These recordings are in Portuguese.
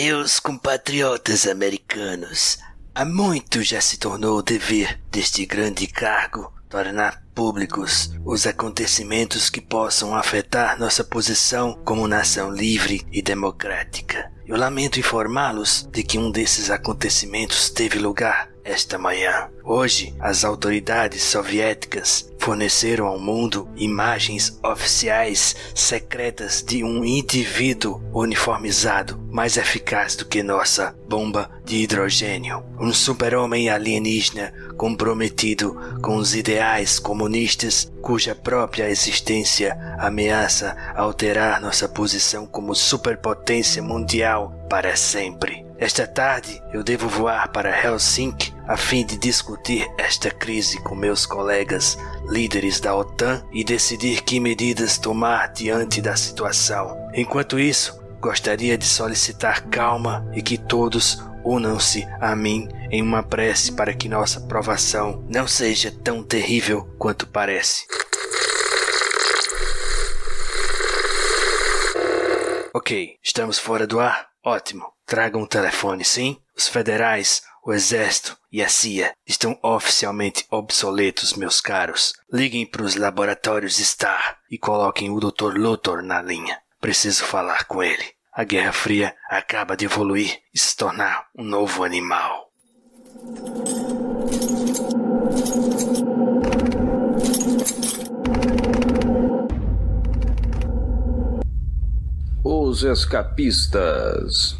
Meus compatriotas americanos, há muito já se tornou o dever deste grande cargo tornar públicos os acontecimentos que possam afetar nossa posição como nação livre e democrática. Eu lamento informá-los de que um desses acontecimentos teve lugar esta manhã. Hoje, as autoridades soviéticas forneceram ao mundo imagens oficiais secretas de um indivíduo uniformizado mais eficaz do que nossa bomba de hidrogênio. Um super-homem alienígena comprometido com os ideais comunistas cuja própria existência ameaça alterar nossa posição como superpotência mundial para sempre. Esta tarde eu devo voar para Helsinki a fim de discutir esta crise com meus colegas líderes da OTAN e decidir que medidas tomar diante da situação. Enquanto isso, gostaria de solicitar calma e que todos unam-se a mim em uma prece para que nossa provação não seja tão terrível quanto parece. Ok, estamos fora do ar? Ótimo. Tragam o telefone, sim? Os federais o Exército e a CIA estão oficialmente obsoletos, meus caros. Liguem para os laboratórios Star e coloquem o Dr. Luthor na linha. Preciso falar com ele. A Guerra Fria acaba de evoluir e se tornar um novo animal. Os escapistas.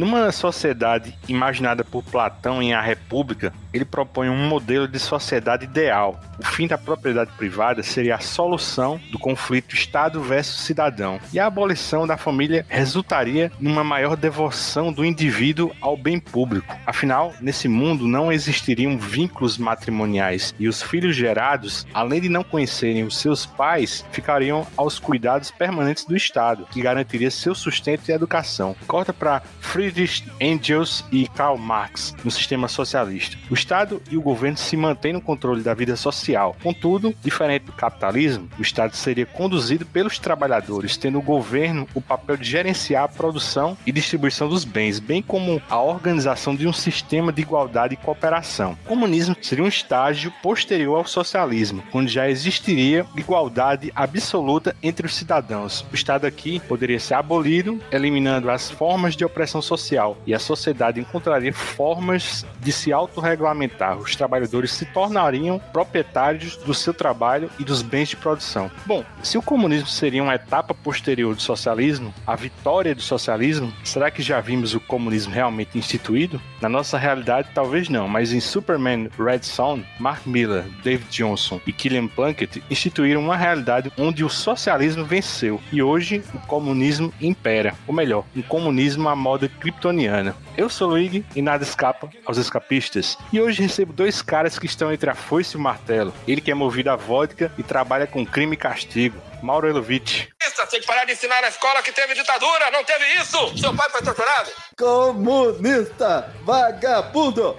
Numa sociedade imaginada por Platão em A República, ele propõe um modelo de sociedade ideal. O fim da propriedade privada seria a solução do conflito Estado versus cidadão, e a abolição da família resultaria numa maior devoção do indivíduo ao bem público. Afinal, nesse mundo não existiriam vínculos matrimoniais, e os filhos gerados, além de não conhecerem os seus pais, ficariam aos cuidados permanentes do Estado, que garantiria seu sustento e educação. Corta para Friedrich Engels e Karl Marx no sistema socialista. Estado e o governo se mantêm no controle da vida social. Contudo, diferente do capitalismo, o Estado seria conduzido pelos trabalhadores, tendo o governo o papel de gerenciar a produção e distribuição dos bens, bem como a organização de um sistema de igualdade e cooperação. O comunismo seria um estágio posterior ao socialismo, onde já existiria igualdade absoluta entre os cidadãos. O Estado aqui poderia ser abolido, eliminando as formas de opressão social e a sociedade encontraria formas de se autorregulamentar. Os trabalhadores se tornariam proprietários do seu trabalho e dos bens de produção. Bom, se o comunismo seria uma etapa posterior do socialismo, a vitória do socialismo, será que já vimos o comunismo realmente instituído? Na nossa realidade, talvez não, mas em Superman Red Son, Mark Miller, David Johnson e Killian Plunkett instituíram uma realidade onde o socialismo venceu e hoje o comunismo impera, ou melhor, um comunismo à moda kryptoniana. Eu sou o Luigi e nada escapa aos escapistas. E hoje recebo dois caras que estão entre a foice e o martelo. Ele que é movido a vodka e trabalha com crime e castigo. Mauro Elovitch. Isso, tem que parar de ensinar na escola que teve ditadura, não teve isso! Seu pai foi torturado! Comunista! Vagabundo!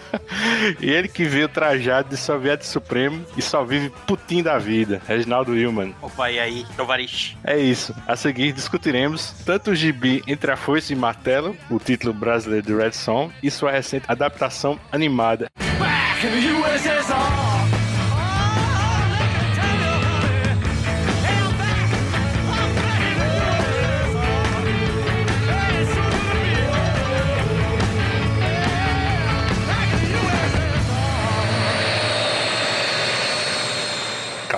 e ele que veio trajado de soviético supremo e só vive putinho da vida, Reginaldo Willman. Opa, e aí, Tovarish? É isso. A seguir discutiremos tanto o gibi Entre a Foice e Martelo, o título brasileiro de Red Song, e sua recente adaptação animada. Back in the USSR.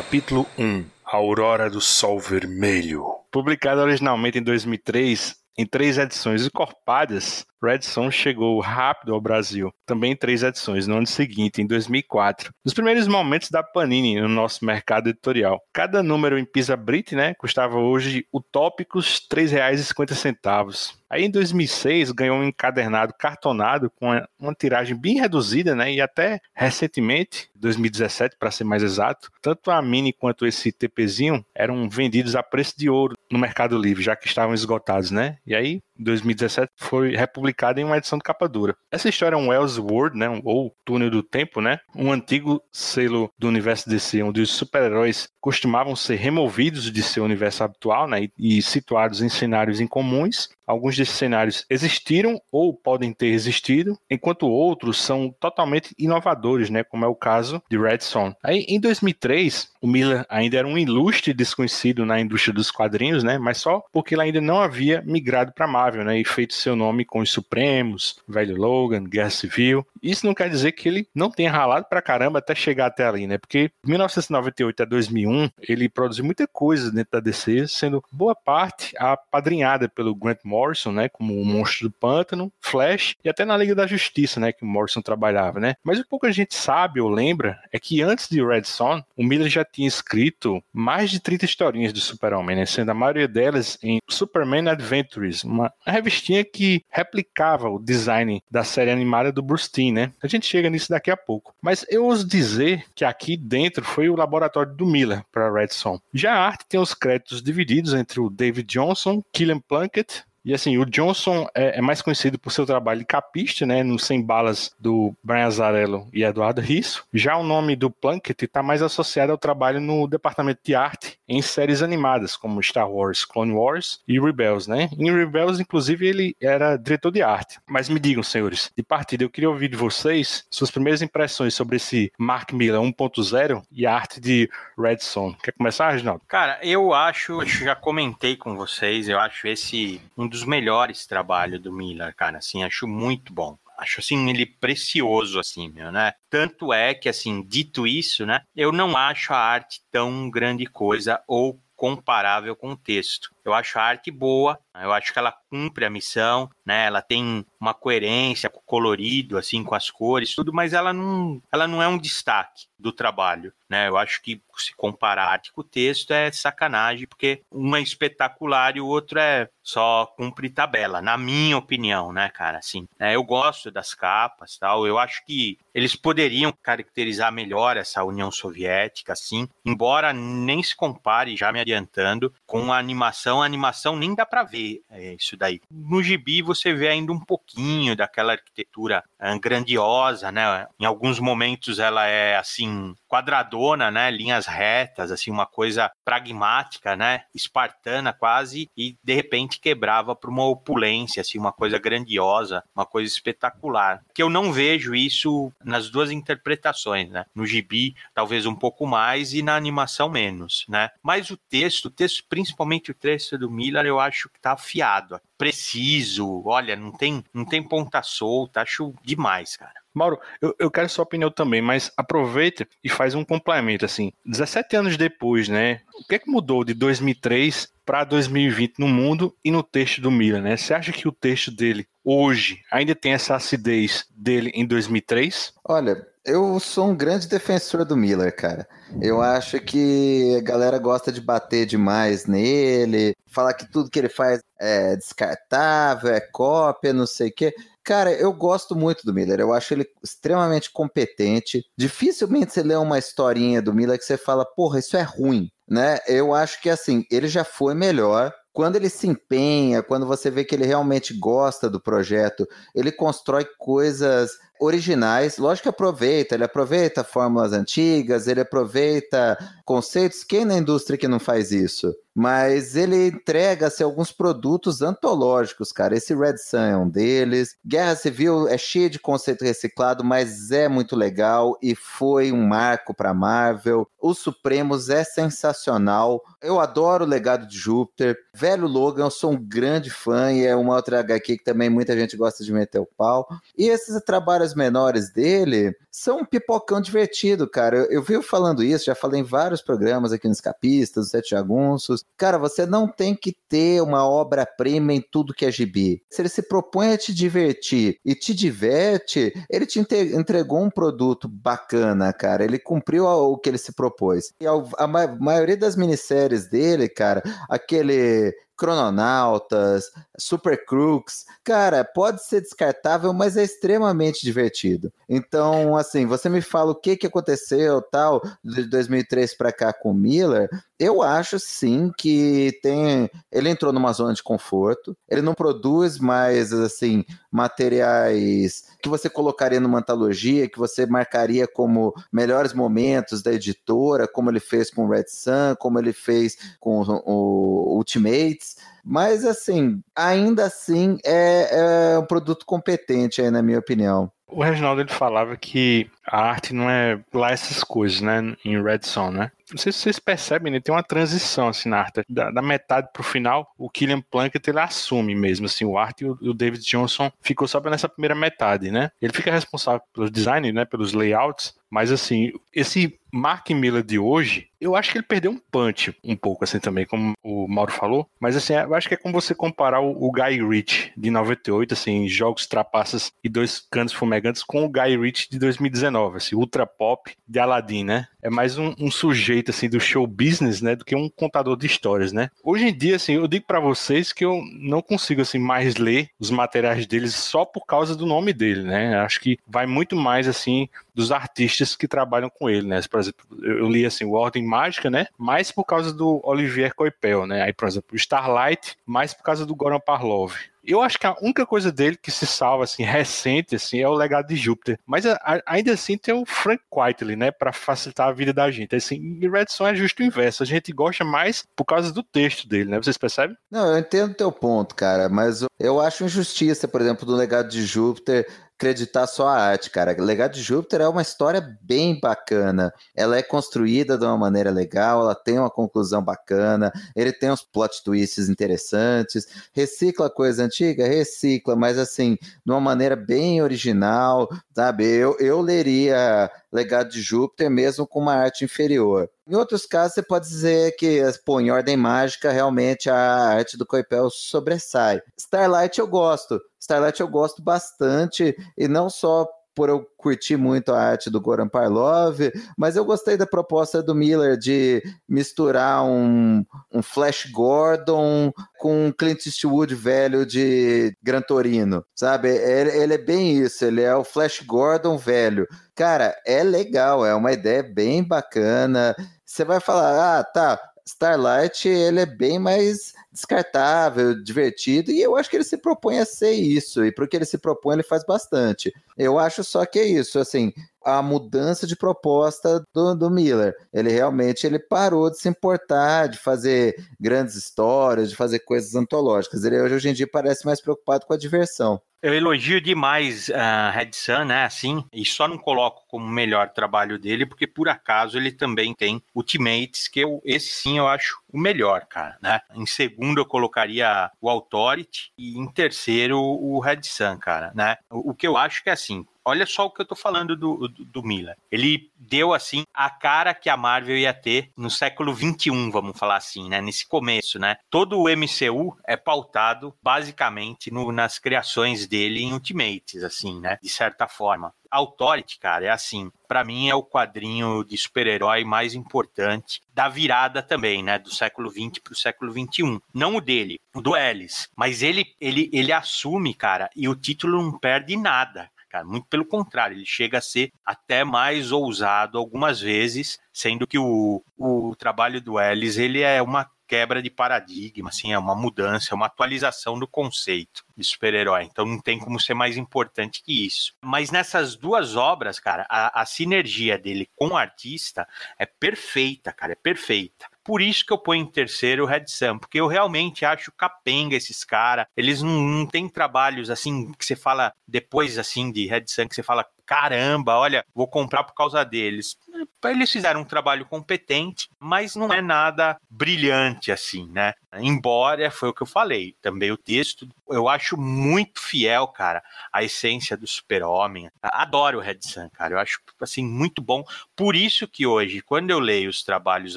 Capítulo 1 A Aurora do Sol Vermelho. Publicado originalmente em 2003, em três edições encorpadas, Red Son chegou rápido ao Brasil, também em três edições, no ano seguinte, em 2004. Nos primeiros momentos da Panini no nosso mercado editorial. Cada número em Pisa Brit, né, custava hoje utópicos R$ 3,50. Aí em 2006 ganhou um encadernado cartonado com uma, tiragem bem reduzida, né? E até recentemente, 2017 para ser mais exato, tanto a Mini quanto esse TPzinho eram vendidos a preço de ouro no Mercado Livre, já que estavam esgotados, né? E aí 2017, foi republicada em uma edição de capa dura. Essa história é um Elseworld, né, ou Túnel do Tempo, né, um antigo selo do universo DC, onde os super-heróis costumavam ser removidos de seu universo habitual né, e situados em cenários incomuns. Alguns desses cenários existiram ou podem ter existido, enquanto outros são totalmente inovadores, né, como é o caso de Red Son. Aí, em 2003, o Miller ainda era um ilustre desconhecido na indústria dos quadrinhos, né, mas só porque ele ainda não havia migrado para Marvel né, e feito seu nome com os Supremos, Velho Logan, Guerra Civil. Isso não quer dizer que ele não tenha ralado para caramba até chegar até ali, né, porque de 1998 a 2001 ele produziu muita coisa dentro da DC, sendo boa parte apadrinhada pelo Grant Morrison, né, como o Monstro do Pântano, Flash e até na Liga da Justiça, né, que o Morrison trabalhava, né. Mas o que pouca gente sabe ou lembra é que antes de Red Son, o Miller já tinha escrito mais de 30 historinhas do Super-Homem, né, sendo a maioria delas em Superman Adventures, uma revistinha que replicava o design da série animada do Bruce Timm, né. A gente chega nisso daqui a pouco. Mas eu ouso dizer que aqui dentro foi o laboratório do Miller para Red Son. Já a arte tem os créditos divididos entre o David Johnson, Killian Plunkett e assim, o Johnson é, é, mais conhecido por seu trabalho de capista, né, no Sem Balas do Brian Azarello e Eduardo Risso. Já o nome do Plunkett está mais associado ao trabalho no departamento de arte em séries animadas, como Star Wars, Clone Wars e Rebels, né? Em Rebels, inclusive, ele era diretor de arte. Mas me digam, senhores, de partida, eu queria ouvir de vocês suas primeiras impressões sobre esse Mark Miller 1.0 e a arte de Red Son. Quer começar, Reginaldo? Cara, eu acho, já comentei com vocês, eu acho esse um dos dos melhores trabalhos do Miller, cara, assim, acho muito bom acho assim ele precioso assim, meu, né? Tanto é que assim, dito isso, né, eu não acho a arte tão grande coisa ou comparável com o texto. Eu acho a arte boa, eu acho que ela cumpre a missão, né? Ela tem uma coerência com o colorido, assim, com as cores, tudo, mas ela não, ela não é um destaque do trabalho, né? Eu acho que se comparar a arte com o texto é sacanagem, porque um é espetacular e o outro é só cumpre tabela, na minha opinião, né, cara? Assim, né? eu gosto das capas, tal. Eu acho que eles poderiam caracterizar melhor essa União Soviética, assim, embora nem se compare, já me adiantando, com a animação. A animação nem dá para ver é, isso daí. No gibi você vê ainda um pouquinho daquela arquitetura é, grandiosa, né? Em alguns momentos ela é assim quadradona, né? Linhas retas, assim uma coisa pragmática, né? Espartana quase e de repente quebrava para uma opulência, assim uma coisa grandiosa, uma coisa espetacular. Que eu não vejo isso nas duas interpretações, né? No gibi talvez um pouco mais e na animação menos, né? Mas o texto, o texto principalmente o texto do Miller, eu acho que tá afiado, preciso. Olha, não tem não tem ponta solta, acho demais, cara. Mauro, eu, eu quero sua opinião também, mas aproveita e faz um complemento, assim. 17 anos depois, né? O que é que mudou de 2003 para 2020 no mundo e no texto do Miller, né? Você acha que o texto dele hoje ainda tem essa acidez dele em 2003? Olha, eu sou um grande defensor do Miller, cara. Eu acho que a galera gosta de bater demais nele, falar que tudo que ele faz é descartável, é cópia, não sei o quê. Cara, eu gosto muito do Miller. Eu acho ele extremamente competente. Dificilmente você lê uma historinha do Miller que você fala, porra, isso é ruim, né? Eu acho que assim, ele já foi melhor quando ele se empenha, quando você vê que ele realmente gosta do projeto, ele constrói coisas originais. Lógico que aproveita, ele aproveita fórmulas antigas, ele aproveita conceitos. Quem na indústria que não faz isso? Mas ele entrega-se alguns produtos antológicos, cara. Esse Red Sun é um deles. Guerra Civil é cheio de conceito reciclado, mas é muito legal e foi um marco para Marvel. Os Supremos é sensacional. Eu adoro o legado de Júpiter. Velho Logan, eu sou um grande fã e é uma outra HQ que também muita gente gosta de meter o pau. E esses trabalhos menores dele são um pipocão divertido, cara. Eu, eu falando isso, já falei em vários programas aqui nos Capistas, nos Sete Jagunços. Cara, você não tem que ter uma obra-prima em tudo que é gibi. Se ele se propõe a te divertir e te diverte, ele te entregou um produto bacana, cara. Ele cumpriu o que ele se propôs. E a, a maioria das minisséries dele, cara, aquele Crononautas, Super Crooks. Cara, pode ser descartável, mas é extremamente divertido. Então, assim, você me fala o que, que aconteceu, tal, de 2003 para cá com o Miller, eu acho sim que tem. Ele entrou numa zona de conforto. Ele não produz mais assim materiais que você colocaria numa antologia, que você marcaria como melhores momentos da editora, como ele fez com Red Sun, como ele fez com o Ultimates. Mas assim, ainda assim é, é um produto competente aí, na minha opinião. O Reginaldo ele falava que a arte não é lá essas coisas, né? Em Red Son, né? Não sei se vocês percebem, né? Tem uma transição assim na arte. Da, da metade pro final, o Killian Plunkett ele assume mesmo, assim, o arte e o, o, David Johnson ficou só nessa primeira metade, né? Ele fica responsável pelo design, né? Pelos layouts, mas assim, esse Mark Miller de hoje, eu acho que ele perdeu um punch um pouco, assim, também, como o Mauro falou. Mas assim, eu acho que é como você comparar o, o Guy Ritchie de 98, assim, jogos trapaças e dois cantos fumegantes com o Guy Ritchie de 2019, assim, ultra pop de Aladdin, né? É mais um, um, sujeito, assim, do show business, né, do que um contador de histórias, né? Hoje em dia, assim, eu digo para vocês que eu não consigo, assim, mais ler os materiais deles só por causa do nome dele, né? Acho que vai muito mais, assim, dos artistas que trabalham com ele, né? Por exemplo, eu li assim, o Ordem Mágica, né? Mais por causa do Olivier Coipel, né? Aí, por exemplo, o Starlight, mais por causa do Goran Parlov. Eu acho que a única coisa dele que se salva, assim, recente, assim, é o legado de Júpiter. Mas a, a, ainda assim tem o Frank Whiteley, né, para facilitar a vida da gente. Assim, e Redson é justo o inverso. A gente gosta mais por causa do texto dele, né? Vocês percebem? Não, eu entendo o teu ponto, cara, mas eu acho injustiça, por exemplo, do legado de Júpiter acreditar só a arte, cara. Legado de Júpiter é uma história bem bacana. Ela é construída de uma maneira legal, ela tem uma conclusão bacana, ele tem uns plot twists interessantes, recicla coisa antiga, recicla, mas assim, de uma maneira bem original, sabe? Eu, eu leria Legado de Júpiter mesmo com uma arte inferior. Em outros casos, você pode dizer que, pô, em ordem mágica, realmente a arte do Coipel sobressai. Starlight eu gosto. Starlight eu gosto bastante, e não só por eu curtir muito a arte do Goran Parlov, mas eu gostei da proposta do Miller de misturar um, um Flash Gordon com um Clint Eastwood velho de Gran Torino, sabe? Ele, ele é bem isso, ele é o Flash Gordon velho. Cara, é legal, é uma ideia bem bacana. Você vai falar, ah, tá, Starlight ele é bem mais descartável, divertido, e eu acho que ele se propõe a ser isso, e porque ele se propõe, ele faz bastante. Eu acho só que é isso, assim, a mudança de proposta do, do Miller. Ele realmente ele parou de se importar, de fazer grandes histórias, de fazer coisas antológicas. Ele hoje em dia parece mais preocupado com a diversão. Eu elogio demais a uh, Red Sun, né? Assim, e só não coloco como o melhor trabalho dele, porque por acaso ele também tem Ultimates, que eu, esse sim eu acho o melhor, cara, né? Em segundo eu colocaria o Authority e em terceiro o Red Sun, cara, né? O, o que eu acho que é assim, olha só o que eu tô falando do, do, do Miller. Ele deu, assim, a cara que a Marvel ia ter no século 21, vamos falar assim, né? Nesse começo, né? Todo o MCU é pautado, basicamente, no, nas criações dele em Ultimates, assim, né? De certa forma. Authority, cara, é assim, para mim é o quadrinho de super-herói mais importante da virada também, né, do século 20 para o século 21. Não o dele, o do Ellis, mas ele ele ele assume, cara, e o título não perde nada cara. Muito pelo contrário, ele chega a ser até mais ousado algumas vezes, sendo que o, o trabalho do Ellis ele é uma quebra de paradigma, assim, é uma mudança, é uma atualização do conceito de super-herói. Então não tem como ser mais importante que isso. Mas nessas duas obras, cara, a, a sinergia dele com o artista é perfeita, cara, é perfeita. Por isso que eu ponho em terceiro o Red Sun, porque eu realmente acho capenga esses caras. Eles não, não têm trabalhos assim que você fala depois assim de Red Sun, que você fala, caramba, olha, vou comprar por causa deles. Eles fizeram um trabalho competente, mas não é nada brilhante assim, né? Embora, foi o que eu falei, também o texto, eu acho muito fiel, cara, à essência do super-homem. Adoro o Red Sun, cara, eu acho, assim, muito bom. Por isso que hoje, quando eu leio os trabalhos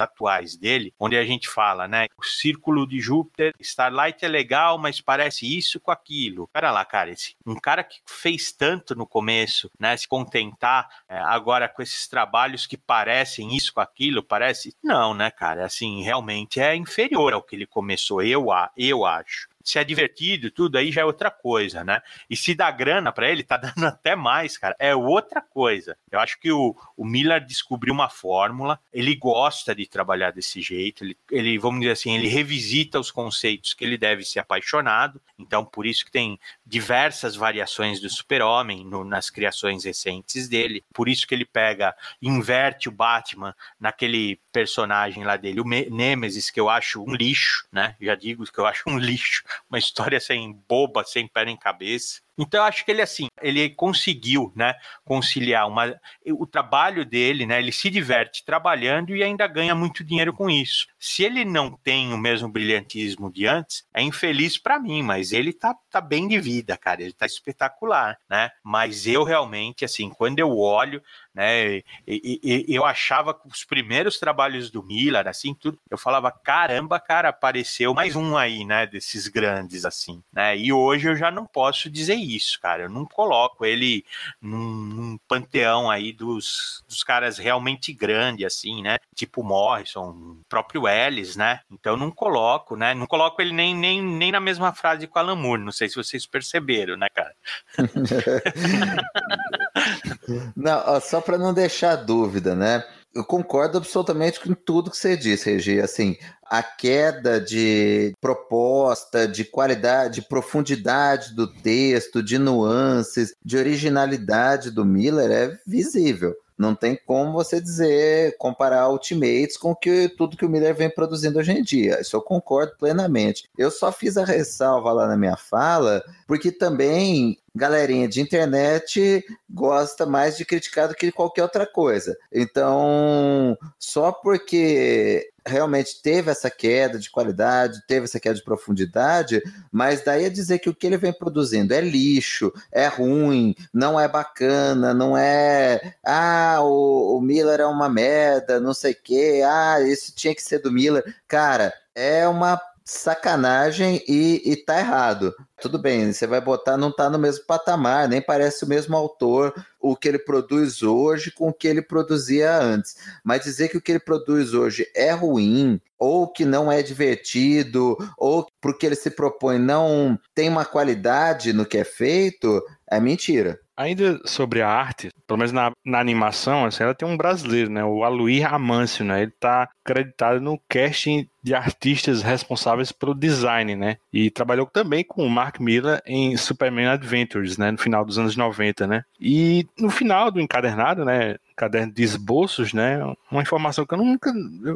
atuais dele, onde a gente fala, né, o Círculo de Júpiter, Starlight é legal, mas parece isso com aquilo. Pera lá, cara, esse, um cara que fez tanto no começo, né, se contentar é, agora com esses trabalhos que parecem isso com aquilo, parece... Não, né, cara, assim, realmente é inferior ao que ele começou, eu, eu acho. Se é divertido, tudo aí já é outra coisa, né? E se dá grana para ele, tá dando até mais, cara. É outra coisa. Eu acho que o, o Miller descobriu uma fórmula, ele gosta de trabalhar desse jeito, ele, ele, vamos dizer assim, ele revisita os conceitos que ele deve ser apaixonado, então por isso que tem diversas variações do super-homem nas criações recentes dele, por isso que ele pega, inverte o Batman naquele personagem lá dele, o Nemesis, que eu acho um lixo, né? Já digo que eu acho um lixo, uma história sem boba, sem pé nem cabeça. Então eu acho que ele assim, ele conseguiu, né, conciliar uma, o trabalho dele, né, ele se diverte trabalhando e ainda ganha muito dinheiro com isso. Se ele não tem o mesmo brilhantismo de antes, é infeliz para mim, mas ele tá, tá bem de vida, cara, ele tá espetacular, né? Mas eu realmente assim, quando eu olho, né? E, e, eu achava que os primeiros trabalhos do Miller, assim, tudo, eu falava, caramba, cara, apareceu mais um aí, né? Desses grandes, assim, né? E hoje eu já não posso dizer isso, cara. Eu não coloco ele num, num panteão aí dos, dos caras realmente grandes, assim, né? Tipo Morrison, próprio Ellis, né? Então não coloco, né? Não coloco ele nem, nem, nem na mesma frase com Alan Moore. Não sei se vocês perceberam, né, cara? não, só para não deixar dúvida, né? Eu concordo absolutamente com tudo que você disse, Regi. Assim, a queda de proposta, de qualidade, de profundidade do texto, de nuances, de originalidade do Miller é visível. Não tem como você dizer, comparar Ultimates com que, tudo que o Miller vem produzindo hoje em dia. Isso eu concordo plenamente. Eu só fiz a ressalva lá na minha fala, porque também galerinha de internet gosta mais de criticar do que qualquer outra coisa. Então, só porque realmente teve essa queda de qualidade, teve essa queda de profundidade, mas daí a dizer que o que ele vem produzindo é lixo, é ruim, não é bacana, não é ah, o, o Miller é uma merda, não sei o quê, ah, isso tinha que ser do Miller. Cara, é uma sacanagem e, e tá errado. Tudo bem, você vai botar, não tá no mesmo patamar, nem parece o mesmo autor, o que ele produz hoje com o que ele produzia antes. Mas dizer que o que ele produz hoje é ruim, ou que não é divertido, ou porque ele se propõe não tem uma qualidade no que é feito, é mentira. Ainda sobre a arte, pelo menos na, na animação, assim, ela tem um brasileiro, né? O Aluir Amâncio, né? Ele tá acreditado no casting de artistas responsáveis pelo design, né? E trabalhou também com o Mark Miller em Superman Adventures, né? No final dos anos 90, né? E no final do encadernado, né? caderno de esboços, né? Uma informação que eu nunca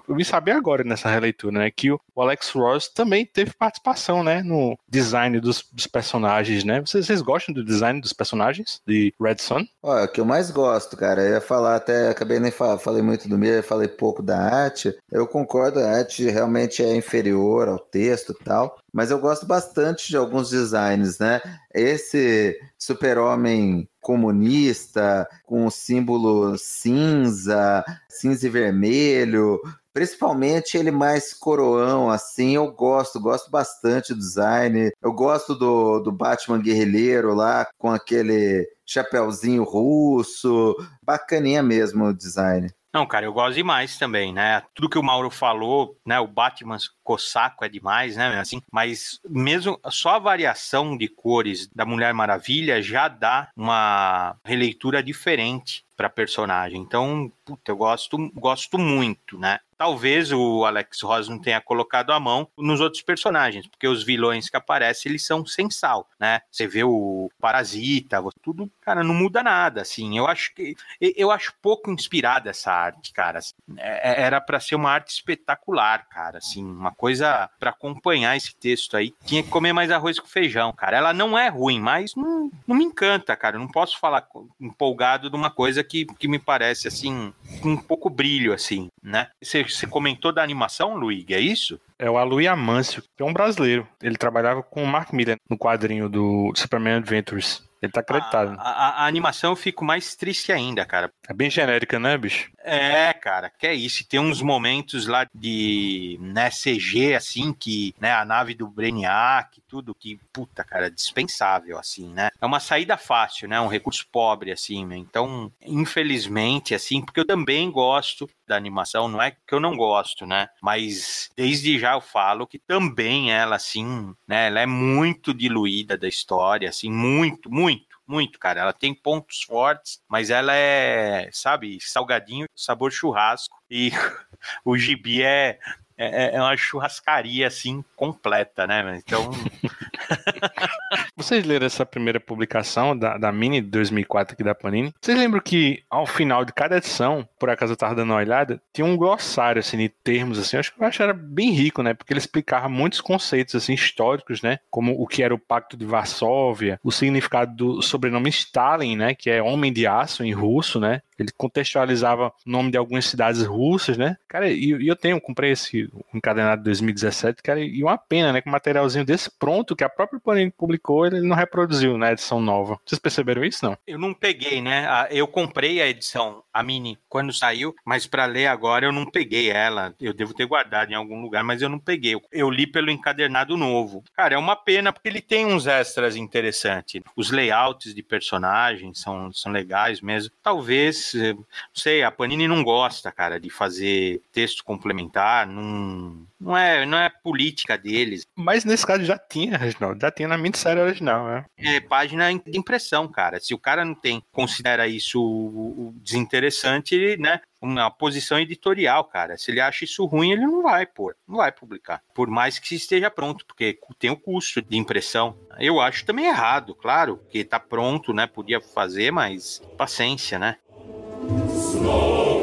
eu vim saber agora nessa releitura, né? Que o Alex Ross também teve participação, né? No design dos, dos personagens, né? Vocês, vocês, gostam do design dos personagens de Red Son? Olha, o que eu mais gosto, cara, eu ia falar até, acabei nem falando, falei muito do Miller, falei pouco da arte. Eu concordo, a arte realmente é inferior ao texto e tal, mas eu gosto bastante de alguns designs, né? Esse super-homem comunista, com o símbolo cinza, cinza e vermelho, principalmente ele mais coroão, assim, eu gosto, gosto bastante do design. Eu gosto do, do Batman guerrilheiro lá, com aquele chapéuzinho russo, bacaninha mesmo o design. Não, cara, eu gosto demais também, né? Tudo que o Mauro falou, né? O Batman cossaco é demais, né? Assim, mas mesmo só a variação de cores da Mulher Maravilha já dá uma releitura diferente para personagem. Então, puta, eu gosto, gosto muito, né? Talvez o Alex Ross não tenha colocado a mão nos outros personagens, porque os vilões que aparecem, eles são sem sal, né? Você vê o Parasita, tudo, cara, não muda nada, assim. Eu acho que eu acho pouco inspirada essa arte, cara. É, era para ser uma arte espetacular, cara, assim, uma coisa para acompanhar esse texto aí. Tinha que comer mais arroz com feijão, cara. Ela não é ruim, mas não, não me encanta, cara. Eu não posso falar empolgado de uma coisa que, que me parece assim com um pouco brilho, assim, né? Você, você comentou da animação, Luigi, é isso? É o Aluí Amâncio, que é um brasileiro. Ele trabalhava com o Mark Miller no quadrinho do Superman Adventures. Ele tá acreditado. A, a, a, animação eu fico mais triste ainda, cara. É bem genérica, né, bicho? É, cara, que é isso. Tem uns momentos lá de né, CG, assim, que né, a nave do Brainiac, tudo que, puta, cara, dispensável, assim, né? É uma saída fácil, né? Um recurso pobre, assim, né? Então, infelizmente, assim, porque eu também gosto da animação, não é que eu não gosto, né? Mas desde já eu falo que também ela, assim, né? Ela é muito diluída da história, assim, muito, muito muito, cara. Ela tem pontos fortes, mas ela é, sabe, salgadinho, sabor churrasco. E o gibi é, é, é uma churrascaria, assim, completa, né? Então. Vocês leram essa primeira publicação da, da Mini de 2004 aqui da Panini? Vocês lembram que ao final de cada edição, por acaso eu tava dando uma olhada, tinha um glossário, assim, de termos, assim, eu acho que eu acho era bem rico, né? Porque ele explicava muitos conceitos, assim, históricos, né? Como o que era o Pacto de Varsóvia, o significado do sobrenome Stalin, né? Que é homem de aço em russo, né? Ele contextualizava o nome de algumas cidades russas, né? Cara, e, e eu tenho, comprei esse encadenado de 2017, cara, e uma pena, né? Com materialzinho desse pronto, que a própria Panini publicou, ele não reproduziu na edição nova. Vocês perceberam isso, não? Eu não peguei, né? Eu comprei a edição, a mini, quando saiu, mas para ler agora eu não peguei ela. Eu devo ter guardado em algum lugar, mas eu não peguei. Eu li pelo encadernado novo. Cara, é uma pena porque ele tem uns extras interessantes. Os layouts de personagens são, são legais mesmo. Talvez não sei, a Panini não gosta, cara, de fazer texto complementar, não, não, é, não é política deles. Mas nesse caso já tinha, Reginaldo, já tinha na minissérie original, né? É página de impressão, cara. Se o cara não tem, considera isso desinteressante, né? uma posição editorial, cara. Se ele acha isso ruim, ele não vai pôr, não vai publicar. Por mais que esteja pronto, porque tem o custo de impressão. Eu acho também errado, claro, que tá pronto, né? Podia fazer, mas paciência, né? Lord.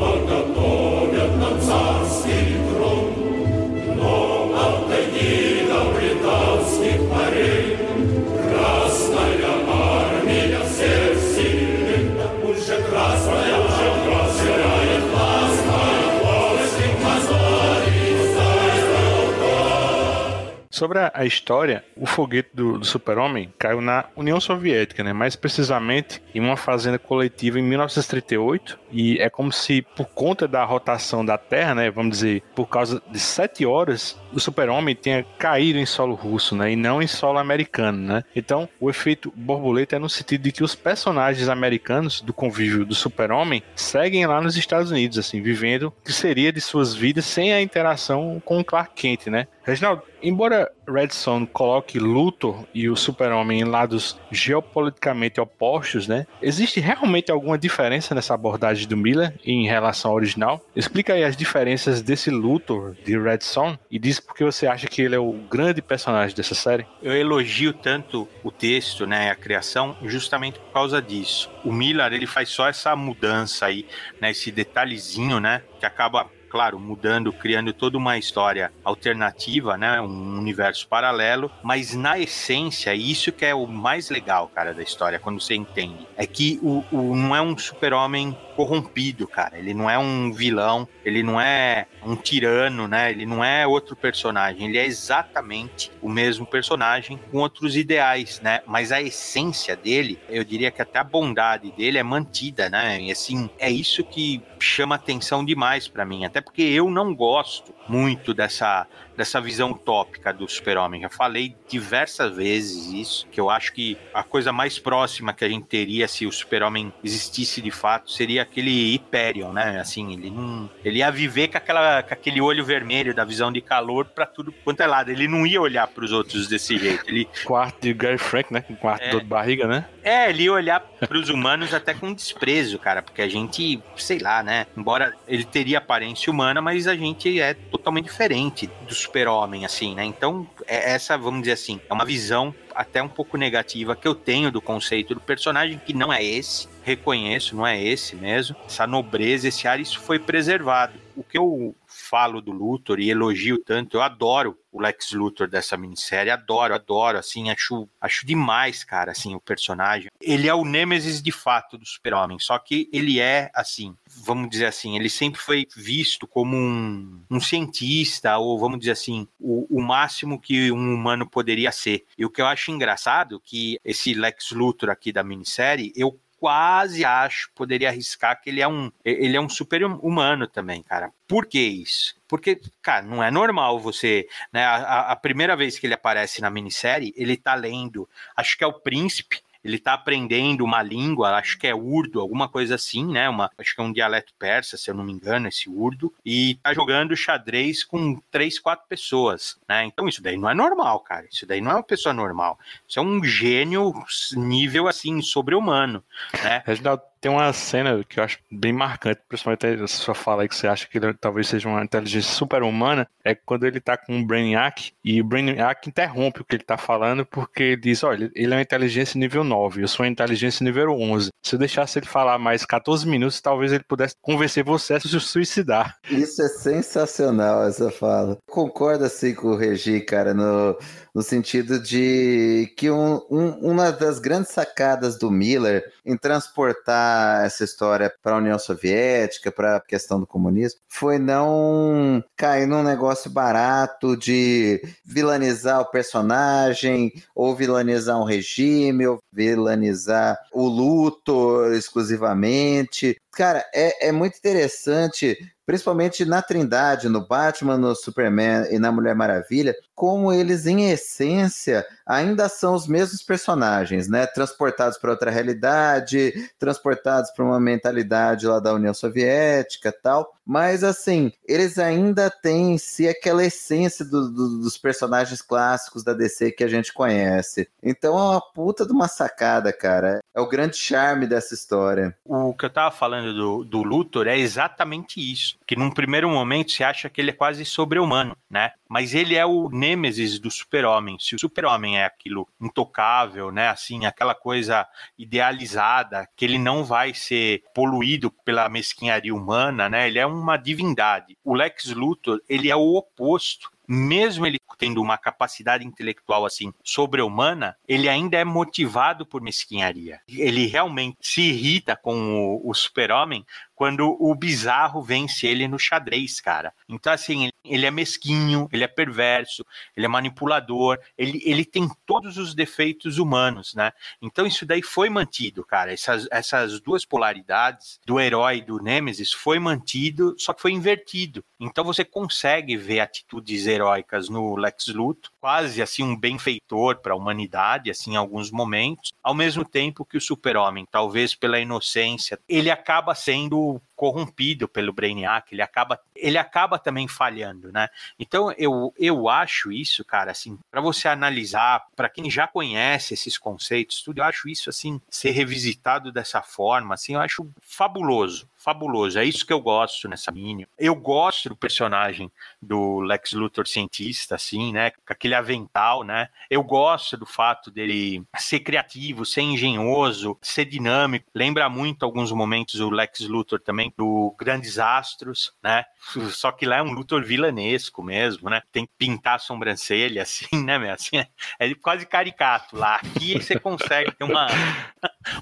Sobre a história, o foguete do, do Super-Homem caiu na União Soviética, né? mais precisamente em uma fazenda coletiva em 1938, e é como se, por conta da rotação da Terra, né, vamos dizer, por causa de sete horas, o Super-Homem tenha caído em solo russo, né, e não em solo americano, né? Então, o efeito borboleta é no sentido de que os personagens americanos do convívio do Super-Homem seguem lá nos Estados Unidos, assim, vivendo o que seria de suas vidas sem a interação com o Clark Kent, né? Reginaldo, embora Red Son coloque Luthor e o Super-Homem em lados geopoliticamente opostos, né? Existe realmente alguma diferença nessa abordagem do Miller em relação ao original? Explica aí as diferenças desse Luthor de Red Son e diz por que você acha que ele é o grande personagem dessa série. Eu elogio tanto o texto, né, a criação, justamente por causa disso. O Miller, ele faz só essa mudança aí, né, esse detalhezinho, né, que acaba claro, mudando, criando toda uma história alternativa, né? Um universo paralelo, mas na essência, isso que é o mais legal, cara, da história, quando você entende, é que o, o não é um super-homem corrompido, cara. Ele não é um vilão, ele não é um tirano, né? Ele não é outro personagem, ele é exatamente o mesmo personagem com outros ideais, né? Mas a essência dele, eu diria que até a bondade dele é mantida, né? E assim, é isso que chama atenção demais para mim, até porque eu não gosto muito dessa, dessa visão utópica do super-homem. Já falei diversas vezes isso, que eu acho que a coisa mais próxima que a gente teria se o super-homem existisse de fato seria aquele Hyperion, né? Assim, ele não, ele ia viver com, aquela, com aquele olho vermelho da visão de calor para tudo quanto é lado. Ele não ia olhar para os outros desse jeito. Ele quarto de Gary Frank, né? Com quarto é, de barriga, né? É, ele olhar para os humanos até com desprezo, cara, porque a gente, sei lá, né? Embora ele teria aparência humana, mas a gente é totalmente diferente do super-homem, assim, né? Então, é essa, vamos dizer assim, é uma visão até um pouco negativa que eu tenho do conceito do personagem, que não é esse, reconheço, não é esse mesmo. Essa nobreza, esse ar, isso foi preservado. O que eu falo do Luthor e elogio tanto, eu adoro o Lex Luthor dessa minissérie, adoro, adoro, assim, acho, acho demais, cara, assim, o personagem. Ele é o Nêmesis de fato do Super-Homem, só que ele é, assim, vamos dizer assim, ele sempre foi visto como um, um cientista, ou vamos dizer assim, o, o máximo que um humano poderia ser. E o que eu acho engraçado, que esse Lex Luthor aqui da minissérie, eu quase acho, poderia arriscar que ele é um, ele é um super humano também, cara. Por que isso? Porque, cara, não é normal você. Né, a, a primeira vez que ele aparece na minissérie, ele tá lendo, acho que é o príncipe ele está aprendendo uma língua, acho que é urdo, alguma coisa assim, né? Uma, acho que é um dialeto persa, se eu não me engano, esse urdo, e está jogando xadrez com três, quatro pessoas, né? Então isso daí não é normal, cara. Isso daí não é uma pessoa normal. Isso é um gênio nível assim sobre-humano, né? Reginaldo, tem uma cena que eu acho bem marcante, principalmente a sua fala aí que você acha que ele talvez seja uma inteligência super-humana, é quando ele tá com o Brainiac e o Brainiac interrompe o que ele tá falando porque ele diz, olha, ele é uma inteligência nível 9, eu sou uma inteligência nível 11. Se eu deixasse ele falar mais 14 minutos, talvez ele pudesse convencer você a se suicidar. Isso é sensacional, essa fala. Concordo assim com o Regi, cara, no, no sentido de que um, um, uma das grandes sacadas do Miller em transportar essa história para a União Soviética, para a questão do comunismo, foi não cair num negócio barato de vilanizar o personagem, ou vilanizar um regime, ou vilanizar o luto exclusivamente. Cara, é, é muito interessante principalmente na Trindade, no Batman, no Superman e na Mulher Maravilha, como eles, em essência, ainda são os mesmos personagens, né? Transportados para outra realidade, transportados para uma mentalidade lá da União Soviética tal. Mas, assim, eles ainda têm em si aquela essência do, do, dos personagens clássicos da DC que a gente conhece. Então é uma puta de uma sacada, cara. É o grande charme dessa história. O que eu tava falando do, do Luthor é exatamente isso. Que num primeiro momento você acha que ele é quase sobre-humano, né? Mas ele é o nêmesis do super-homem. Se o super-homem é aquilo intocável, né? Assim, aquela coisa idealizada, que ele não vai ser poluído pela mesquinharia humana, né? Ele é uma divindade. O Lex Luthor, ele é o oposto mesmo ele tendo uma capacidade intelectual assim sobre-humana, ele ainda é motivado por mesquinharia. Ele realmente se irrita com o, o super-homem quando o bizarro vence ele no xadrez, cara. Então, assim, ele é mesquinho, ele é perverso, ele é manipulador, ele, ele tem todos os defeitos humanos, né? Então, isso daí foi mantido, cara. Essas, essas duas polaridades do herói e do Nemesis foi mantido, só que foi invertido. Então, você consegue ver atitudes heróicas no Lex Luthor, quase assim um benfeitor para a humanidade, assim, em alguns momentos, ao mesmo tempo que o super-homem, talvez pela inocência, ele acaba sendo people corrompido pelo Brainiac, ele acaba, ele acaba também falhando, né? Então eu, eu acho isso, cara, assim, para você analisar, para quem já conhece esses conceitos, tudo, eu acho isso assim ser revisitado dessa forma, assim, eu acho fabuloso, fabuloso. É isso que eu gosto nessa mini. Eu gosto do personagem do Lex Luthor cientista, assim, né? Com aquele avental, né? Eu gosto do fato dele ser criativo, ser engenhoso, ser dinâmico. Lembra muito alguns momentos o Lex Luthor também do Grandes Astros, né? Só que lá é um Luthor vilanesco mesmo, né? Tem que pintar a sobrancelha, assim, né, meu? Assim, é, é quase caricato lá. Aqui você consegue ter uma,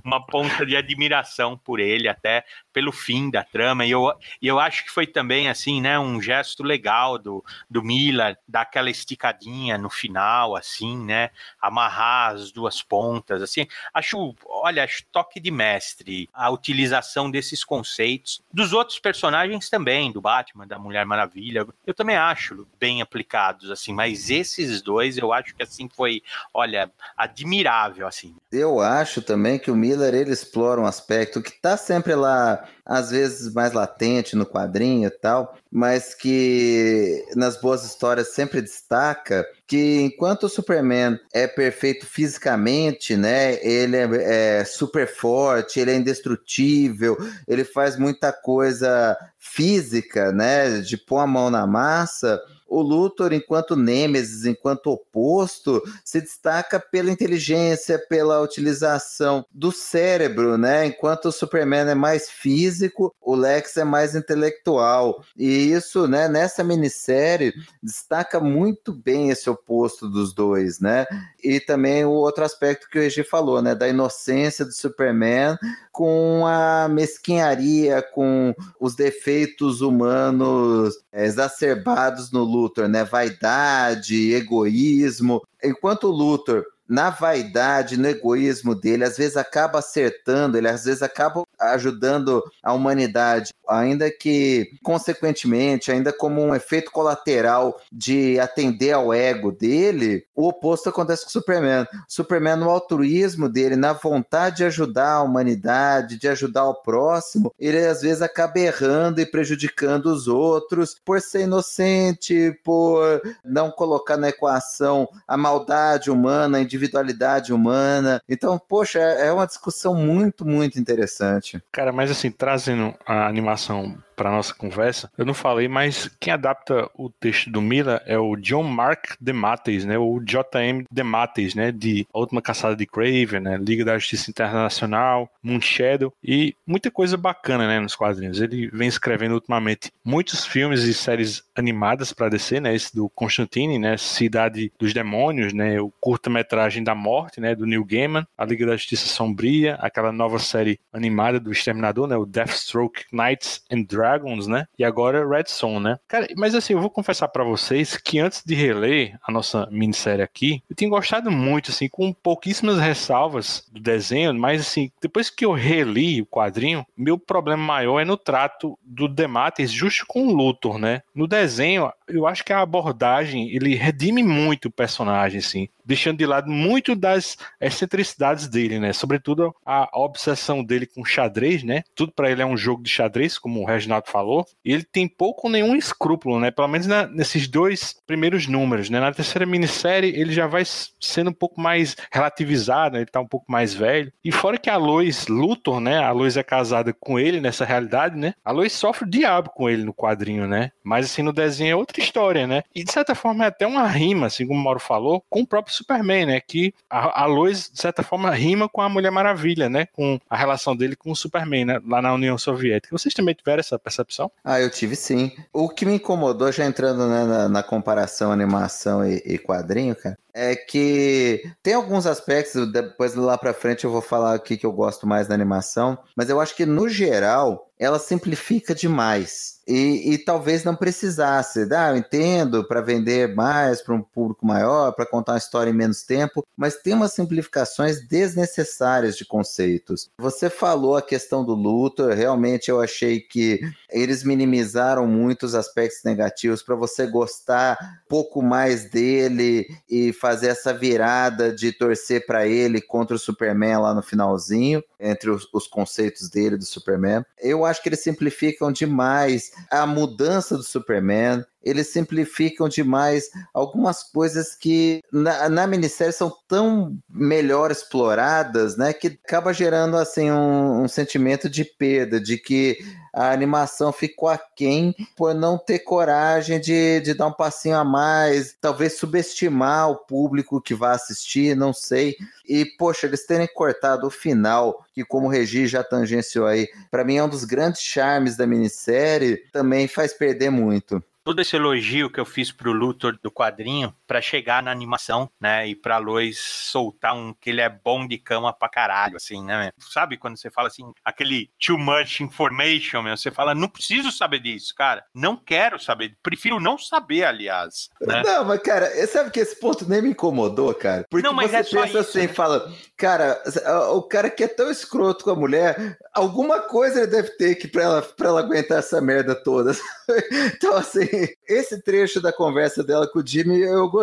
uma ponta de admiração por ele, até pelo fim da trama. E eu, e eu acho que foi também, assim, né, um gesto legal do, do Miller, dar aquela esticadinha no final, assim, né? Amarrar as duas pontas, assim. Acho, olha, acho toque de mestre a utilização desses conceitos. Dos outros personagens também, do Batman, da Mulher Maravilha. Eu também acho bem aplicados, assim, mas esses dois eu acho que, assim, foi, olha, admirável, assim. Eu acho também que o Miller, ele explora um aspecto que tá sempre lá às vezes mais latente no quadrinho e tal, mas que nas boas histórias sempre destaca que enquanto o Superman é perfeito fisicamente, né, ele é, é super forte, ele é indestrutível, ele faz muita coisa física, né, de pôr a mão na massa, o Luthor, enquanto Nêmesis, enquanto oposto, se destaca pela inteligência, pela utilização do cérebro, né? Enquanto o Superman é mais físico, o Lex é mais intelectual. E isso, né, nessa minissérie, destaca muito bem esse oposto dos dois, né? E também o outro aspecto que o Egi falou, né, da inocência do Superman com a mesquinharia, com os defeitos humanos exacerbados no Luthor, né? Vaidade, egoísmo. Enquanto o Luthor na vaidade, no egoísmo dele, às vezes acaba acertando, ele às vezes acaba ajudando a humanidade, ainda que consequentemente, ainda como um efeito colateral de atender ao ego dele, o oposto acontece com o Superman. O Superman, no altruísmo dele, na vontade de ajudar a humanidade, de ajudar o próximo, ele às vezes acaba errando e prejudicando os outros por ser inocente, por não colocar na equação a maldade humana, a individualidade humana. Então, poxa, é uma discussão muito, muito interessante. Cara, mas assim, trazendo a animação para nossa conversa, eu não falei, mas quem adapta o texto do Miller é o John Mark DeMatteis, né? O J.M. DeMatteis, né? De A Última Caçada de Craven, né? Liga da Justiça Internacional, Moon Shadow e muita coisa bacana, né? Nos quadrinhos. Ele vem escrevendo ultimamente muitos filmes e séries animadas para DC, né? Esse do Constantine, né? Cidade dos Demônios, né? O curta-metragem da morte, né? Do Neil Gaiman, A Liga da Justiça Sombria, aquela nova série animada do Exterminador, né? O Deathstroke Knights and Dragons Dragons, né? E agora Red Son, né? Cara, mas assim, eu vou confessar para vocês que antes de reler a nossa minissérie aqui, eu tenho gostado muito, assim, com pouquíssimas ressalvas do desenho, mas assim, depois que eu reli o quadrinho, meu problema maior é no trato do Demates justo com o Luthor, né? No desenho, eu acho que a abordagem, ele redime muito o personagem, assim deixando de lado muito das excentricidades dele, né? Sobretudo a obsessão dele com xadrez, né? Tudo para ele é um jogo de xadrez, como o Reginaldo falou. E ele tem pouco ou nenhum escrúpulo, né? Pelo menos na, nesses dois primeiros números, né? Na terceira minissérie ele já vai sendo um pouco mais relativizado, né? ele tá um pouco mais velho. E fora que a Lois Luthor, né? A Lois é casada com ele nessa realidade, né? A Lois sofre o diabo com ele no quadrinho, né? Mas assim no desenho é outra história, né? E de certa forma é até uma rima, assim como o Mauro falou, com o próprio Superman, né? Que a, a Lois, de certa forma, rima com a Mulher Maravilha, né? Com a relação dele com o Superman, né? Lá na União Soviética. Vocês também tiveram essa percepção? Ah, eu tive sim. O que me incomodou, já entrando né, na, na, comparação animação e, e quadrinho, cara, é que tem alguns aspectos, depois lá pra frente eu vou falar aqui que eu gosto mais da animação, mas eu acho que no geral ela simplifica demais. E, e talvez não precisasse. Ah, eu entendo, para vender mais para um público maior, para contar uma história em menos tempo, mas tem umas simplificações desnecessárias de conceitos. Você falou a questão do luto, realmente eu achei que eles minimizaram muito os aspectos negativos para você gostar pouco mais dele e fazer essa virada de torcer para ele contra o Superman lá no finalzinho, entre os, os, conceitos dele do Superman. Eu acho que eles simplificam demais a mudança do Superman eles simplificam demais algumas coisas que na, na minissérie são tão melhor exploradas, né, que acaba gerando assim um, um sentimento de perda, de que a animação ficou aquém por não ter coragem de, de dar um passinho a mais, talvez subestimar o público que vai assistir, não sei. E, poxa, eles terem cortado o final, que como o Regi já tangenciou aí, para mim é um dos grandes charmes da minissérie, também faz perder muito todo esse elogio que eu fiz pro Luthor do quadrinho para chegar na animação, né? E pra Lois soltar um que ele é bom de cama pra caralho, assim, né? Sabe quando você fala assim, aquele too much information, meu, você fala, não preciso saber disso, cara. Não quero saber, prefiro não saber, aliás. Né? Não, mas cara, sabe que esse ponto nem me incomodou, cara? Porque não, mas você é pensa isso, assim, né? fala, cara, o cara que é tão escroto com a mulher, alguma coisa ele deve ter que pra ela, pra ela aguentar essa merda toda. então, assim, esse trecho da conversa dela com o Jimmy eu gostei,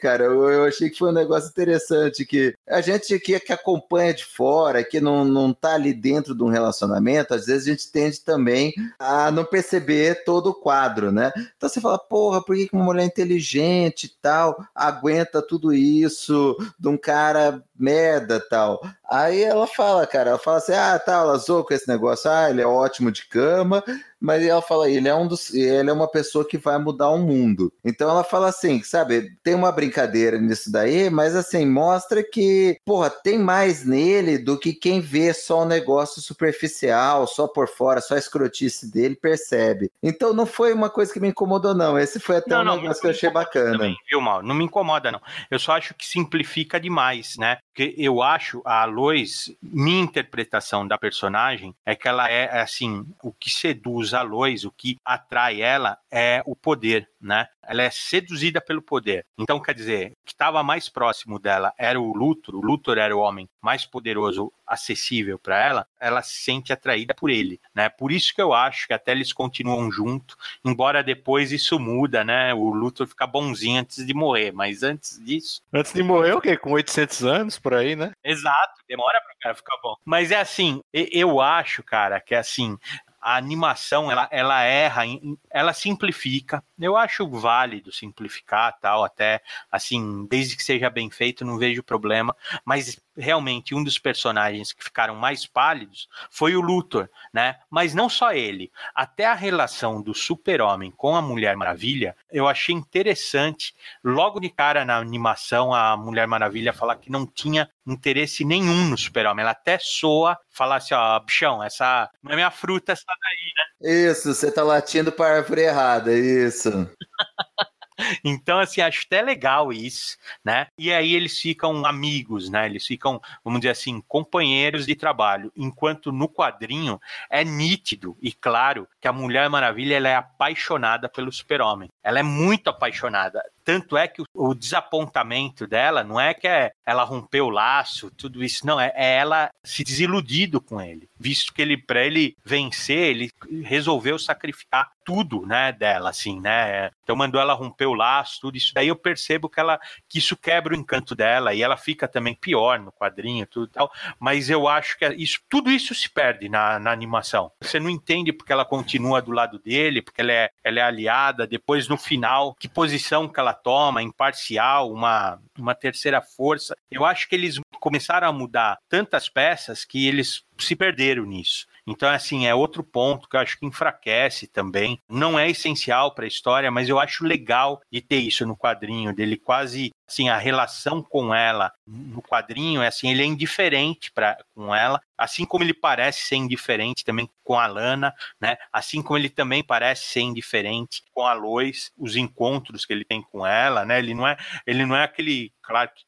cara. Eu, eu achei que foi um negócio interessante. Que a gente que, que acompanha de fora, que não, não tá ali dentro de um relacionamento, às vezes a gente tende também a não perceber todo o quadro, né? Então você fala, porra, por que uma mulher inteligente e tal aguenta tudo isso de um cara merda tal? Aí ela fala, cara, ela fala assim: ah, tá, ela zoou com esse negócio, ah, ele é ótimo de cama, mas ela fala, ele é um dos, ele é uma pessoa que vai mudar o mundo. Então ela fala assim, sabe, tem uma brincadeira nisso daí, mas assim, mostra que, porra, tem mais nele do que quem vê só o negócio superficial, só por fora, só a escrotice dele percebe. Então não foi uma coisa que me incomodou, não. Esse foi até não, um não, negócio que eu achei bacana. Também, viu, Mal? Não me incomoda, não. Eu só acho que simplifica demais, né? Porque eu acho a Lois, minha interpretação da personagem é que ela é, assim, o que seduz a Lois, o que atrai ela é o poder, né? Ela é seduzida pelo poder. Então, quer dizer, o que estava mais próximo dela era o Luthor, o Luthor era o homem mais poderoso acessível para ela, ela se sente atraída por ele, né? Por isso que eu acho que até eles continuam junto, embora depois isso muda, né? O Luthor fica bonzinho antes de morrer, mas antes disso... Antes de morrer o quê? Com 800 anos, por aí, né? Exato, demora para o cara ficar bom. Mas é assim, eu acho, cara, que é assim, a animação ela, ela erra, ela simplifica. Eu acho válido simplificar tal, até assim, desde que seja bem feito, não vejo problema. Mas realmente um dos personagens que ficaram mais pálidos foi o Luthor, né? Mas não só ele, até a relação do Super-Homem com a Mulher Maravilha, eu achei interessante. Logo de cara na animação, a Mulher Maravilha falar que não tinha interesse nenhum no Super-Homem. Ela até soa falar assim: ó, bichão, essa não é minha fruta, essa daí, né? Isso, você tá latindo para árvore errada, isso. Então, assim, acho até legal isso, né? E aí eles ficam amigos, né? Eles ficam, vamos dizer assim, companheiros de trabalho. Enquanto no quadrinho é nítido e claro que a Mulher Maravilha ela é apaixonada pelo Super-Homem. Ela é muito apaixonada. Tanto é que o, desapontamento dela não é que é, ela rompeu o laço, tudo isso, não, é, é ela se desiludido com ele, visto que ele, para ele vencer, ele resolveu sacrificar tudo, né, dela, assim, né? Então mandou ela romper o laço, tudo isso. Daí eu percebo que ela que isso quebra o encanto dela e ela fica também pior no quadrinho, tudo tal. Mas eu acho que isso, tudo isso se perde na, na animação. Você não entende porque ela continua do lado dele, porque ela é, ela é aliada. Depois no final, que posição que ela toma, imparcial, uma uma terceira força. Eu acho que eles começaram a mudar tantas peças que eles se perderam nisso. Então, assim, é outro ponto que eu acho que enfraquece também. Não é essencial para a história, mas eu acho legal de ter isso no quadrinho, dele quase assim, a relação com ela no quadrinho é assim, ele é indiferente para com ela, assim como ele parece ser indiferente também com a Lana, né? Assim como ele também parece ser indiferente com a Lois, os encontros que ele tem com ela, né? Ele não é, ele não é aquele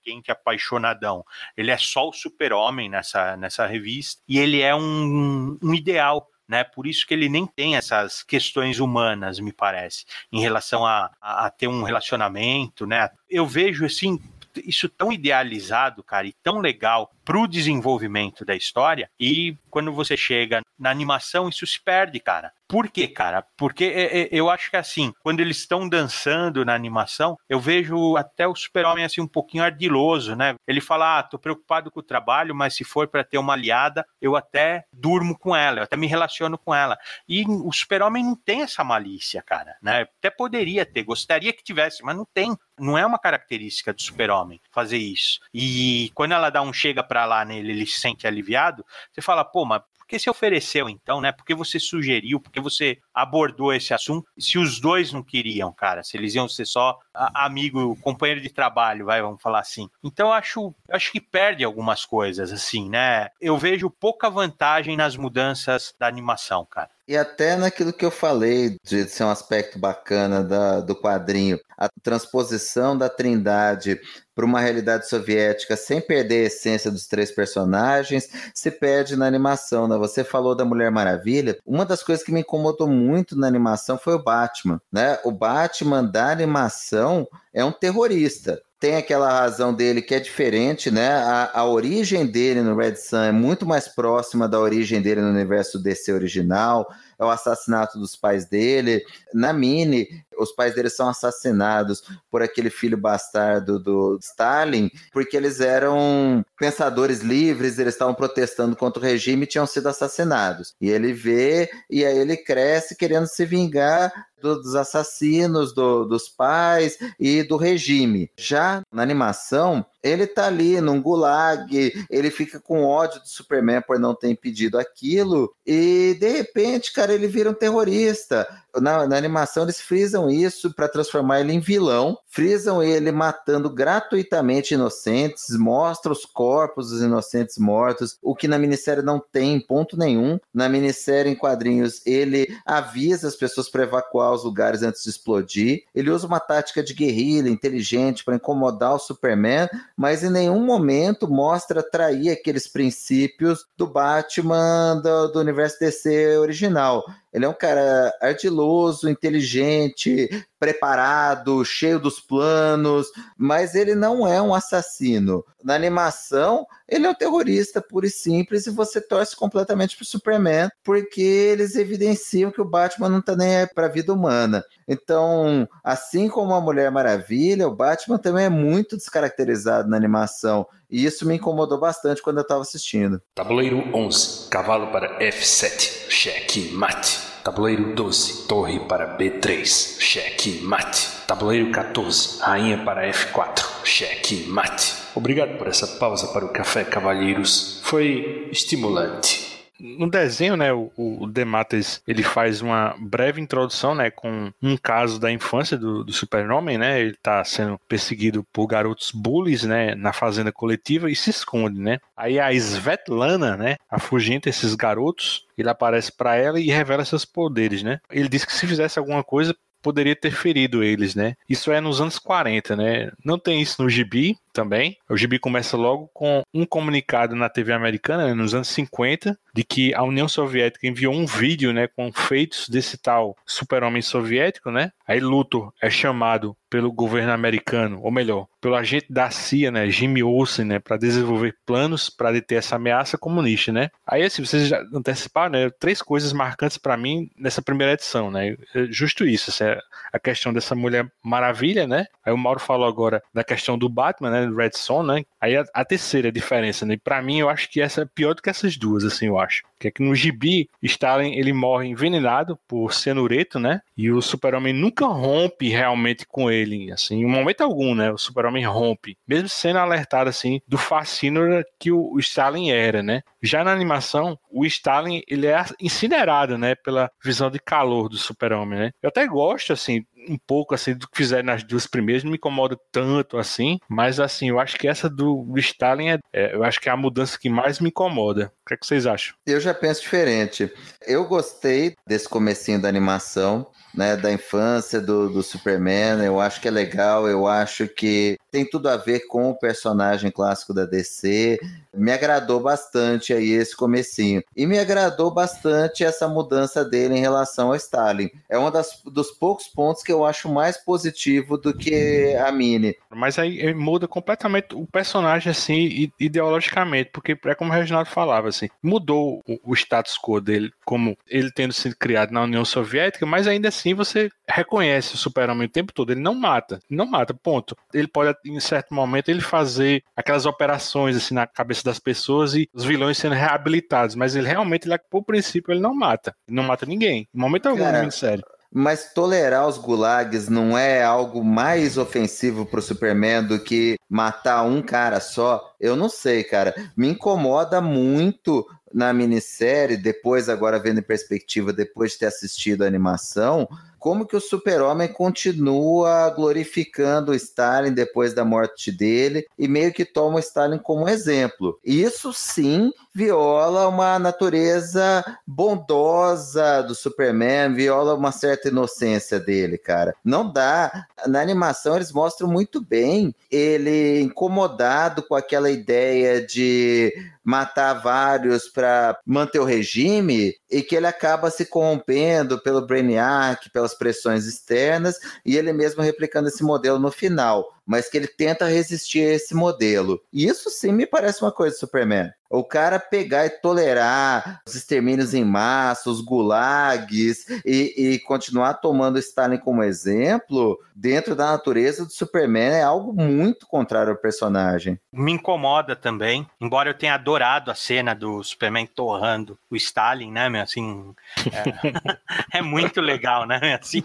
quem que é apaixonadão. Ele é só o super-homem nessa, nessa revista e ele é um, um ideal né? Por isso que ele nem tem essas questões humanas, me parece, em relação a, a, a ter um relacionamento, né? Eu vejo assim isso tão idealizado, cara, e tão legal para o desenvolvimento da história. E quando você chega na animação, isso se perde, cara. Por quê, cara? Porque é, é, eu acho que assim, quando eles estão dançando na animação, eu vejo até o super-homem assim um pouquinho ardiloso, né? Ele fala: "Ah, tô preocupado com o trabalho, mas se for para ter uma aliada, eu até durmo com ela, eu até me relaciono com ela". E o super-homem não tem essa malícia, cara, né? Até poderia ter, gostaria que tivesse, mas não tem. Não é uma característica do super-homem fazer isso. E quando ela dá um chega para lá nele, ele se sente aliviado, você fala: "Pô, mas que se ofereceu então, né? Porque você sugeriu, porque você abordou esse assunto. Se os dois não queriam, cara, se eles iam ser só amigo, companheiro de trabalho, vai, vamos falar assim. Então acho, acho que perde algumas coisas, assim, né? Eu vejo pouca vantagem nas mudanças da animação, cara. E até naquilo que eu falei de ser um aspecto bacana da, do quadrinho, a transposição da Trindade para uma realidade soviética sem perder a essência dos três personagens, se perde na animação. Né? Você falou da Mulher Maravilha. Uma das coisas que me incomodou muito na animação foi o Batman. Né? O Batman da animação é um terrorista tem aquela razão dele que é diferente, né? A, a, origem dele no Red Sun é muito mais próxima da origem dele no universo DC original é o assassinato dos pais dele. Na Mini, os pais dele são assassinados por aquele filho bastardo do Stalin, porque eles eram pensadores livres, eles estavam protestando contra o regime e tinham sido assassinados. E ele vê, e aí ele cresce querendo se vingar dos assassinos, do, dos pais e do regime. Já na animação, ele tá ali num gulag, ele fica com ódio do Superman por não ter impedido aquilo, e de repente, cara, ele vira um terrorista. Na, na animação, eles frisam isso para transformar ele em vilão, frisam ele matando gratuitamente inocentes, mostra os corpos dos inocentes mortos, o que na minissérie não tem ponto nenhum. Na minissérie em quadrinhos, ele avisa as pessoas para evacuar os lugares antes de explodir. Ele usa uma tática de guerrilha inteligente para incomodar o Superman, mas em nenhum momento mostra trair aqueles princípios do Batman do, do universo DC original. Ele é um cara ardiloso, inteligente, preparado, cheio dos planos, mas ele não é um assassino. Na animação, ele é um terrorista puro e simples e você torce completamente pro Superman, porque eles evidenciam que o Batman não tá nem pra vida humana. Então, assim como a Mulher Maravilha, o Batman também é muito descaracterizado na animação. E isso me incomodou bastante quando eu estava assistindo. Tabuleiro 11, cavalo para F7, cheque mate. Tabuleiro 12, torre para B3, cheque mate. Tabuleiro 14, rainha para F4, cheque mate. Obrigado por essa pausa para o café, cavalheiros. Foi estimulante. No desenho, né, o, o Demates ele faz uma breve introdução, né, com um caso da infância do, do Super-Homem, né, ele tá sendo perseguido por garotos bullies, né, na fazenda coletiva e se esconde, né. Aí a Svetlana, né, afugenta esses garotos, ele aparece para ela e revela seus poderes, né. Ele diz que se fizesse alguma coisa poderia ter ferido eles, né? Isso é nos anos 40, né? Não tem isso no gibi também. O gibi começa logo com um comunicado na TV americana, né, nos anos 50, de que a União Soviética enviou um vídeo, né, com feitos desse tal super-homem soviético, né? Aí Luthor é chamado pelo governo americano, ou melhor, pelo agente da CIA, né, Jimmy Olsen, né, para desenvolver planos para deter essa ameaça comunista, né? Aí assim, vocês já anteciparam, né, três coisas marcantes para mim nessa primeira edição, né? É justo isso, assim, a questão dessa mulher maravilha, né? Aí o Mauro falou agora da questão do Batman, né, Red Son, né? Aí a, a terceira diferença, né? Para mim eu acho que essa é pior do que essas duas, assim, eu acho. Que é que no gibi, Stalin, ele morre envenenado por cianureto, né? E o Super-Homem nunca rompe realmente com ele, assim, em momento algum, né? O Super-Homem rompe, mesmo sendo alertado, assim, do fascínio que o Stalin era, né? Já na animação, o Stalin, ele é incinerado, né? Pela visão de calor do Super-Homem, né? Eu até gosto, assim, um pouco assim do que fizeram nas duas primeiras, não me incomoda tanto assim, mas assim, eu acho que essa do, Stalin é, é, eu acho que é a mudança que mais me incomoda. O que, é que vocês acham? Eu já penso diferente. Eu gostei desse comecinho da animação né, da infância do, do Superman. Eu acho que é legal, eu acho que tem tudo a ver com o personagem clássico da DC. Me agradou bastante aí esse comecinho. E me agradou bastante essa mudança dele em relação ao Stalin. É um das, dos poucos pontos que eu acho mais positivo do que a Mini. Mas aí muda completamente o personagem, assim, ideologicamente, porque é como o Reginaldo falava, assim, mudou o, o status quo dele, como ele tendo sido criado na União Soviética, mas ainda assim você reconhece o super-homem o tempo todo, ele não mata, não mata, ponto. Ele pode, em certo momento, ele fazer aquelas operações, assim, na cabeça das pessoas e os vilões sendo reabilitados, mas ele realmente, ele, por princípio, ele não mata, ele não mata ninguém, em momento algum Cara, na série. Mas tolerar os gulags não é algo mais ofensivo pro Superman do que matar um cara só? Eu não sei, cara. Me incomoda muito na minissérie, depois, agora vendo em perspectiva, depois de ter assistido a animação, como que o super-homem continua glorificando o Stalin depois da morte dele e meio que toma o Stalin como exemplo. Isso sim viola uma natureza bondosa do Superman, viola uma certa inocência dele, cara. Não dá. Na animação eles mostram muito bem ele incomodado com aquela ideia de matar vários para manter o regime e que ele acaba se corrompendo pelo Brainiac, pelas pressões externas e ele mesmo replicando esse modelo no final, mas que ele tenta resistir a esse modelo. E isso sim me parece uma coisa do Superman. O cara pegar e tolerar os extermínios em massa, os gulags e, e continuar tomando Stalin como exemplo dentro da natureza do Superman é algo muito contrário ao personagem. Me incomoda também, embora eu tenha adorado a cena do Superman torrando o Stalin, né, meu? Assim, é, é muito legal, né? Assim,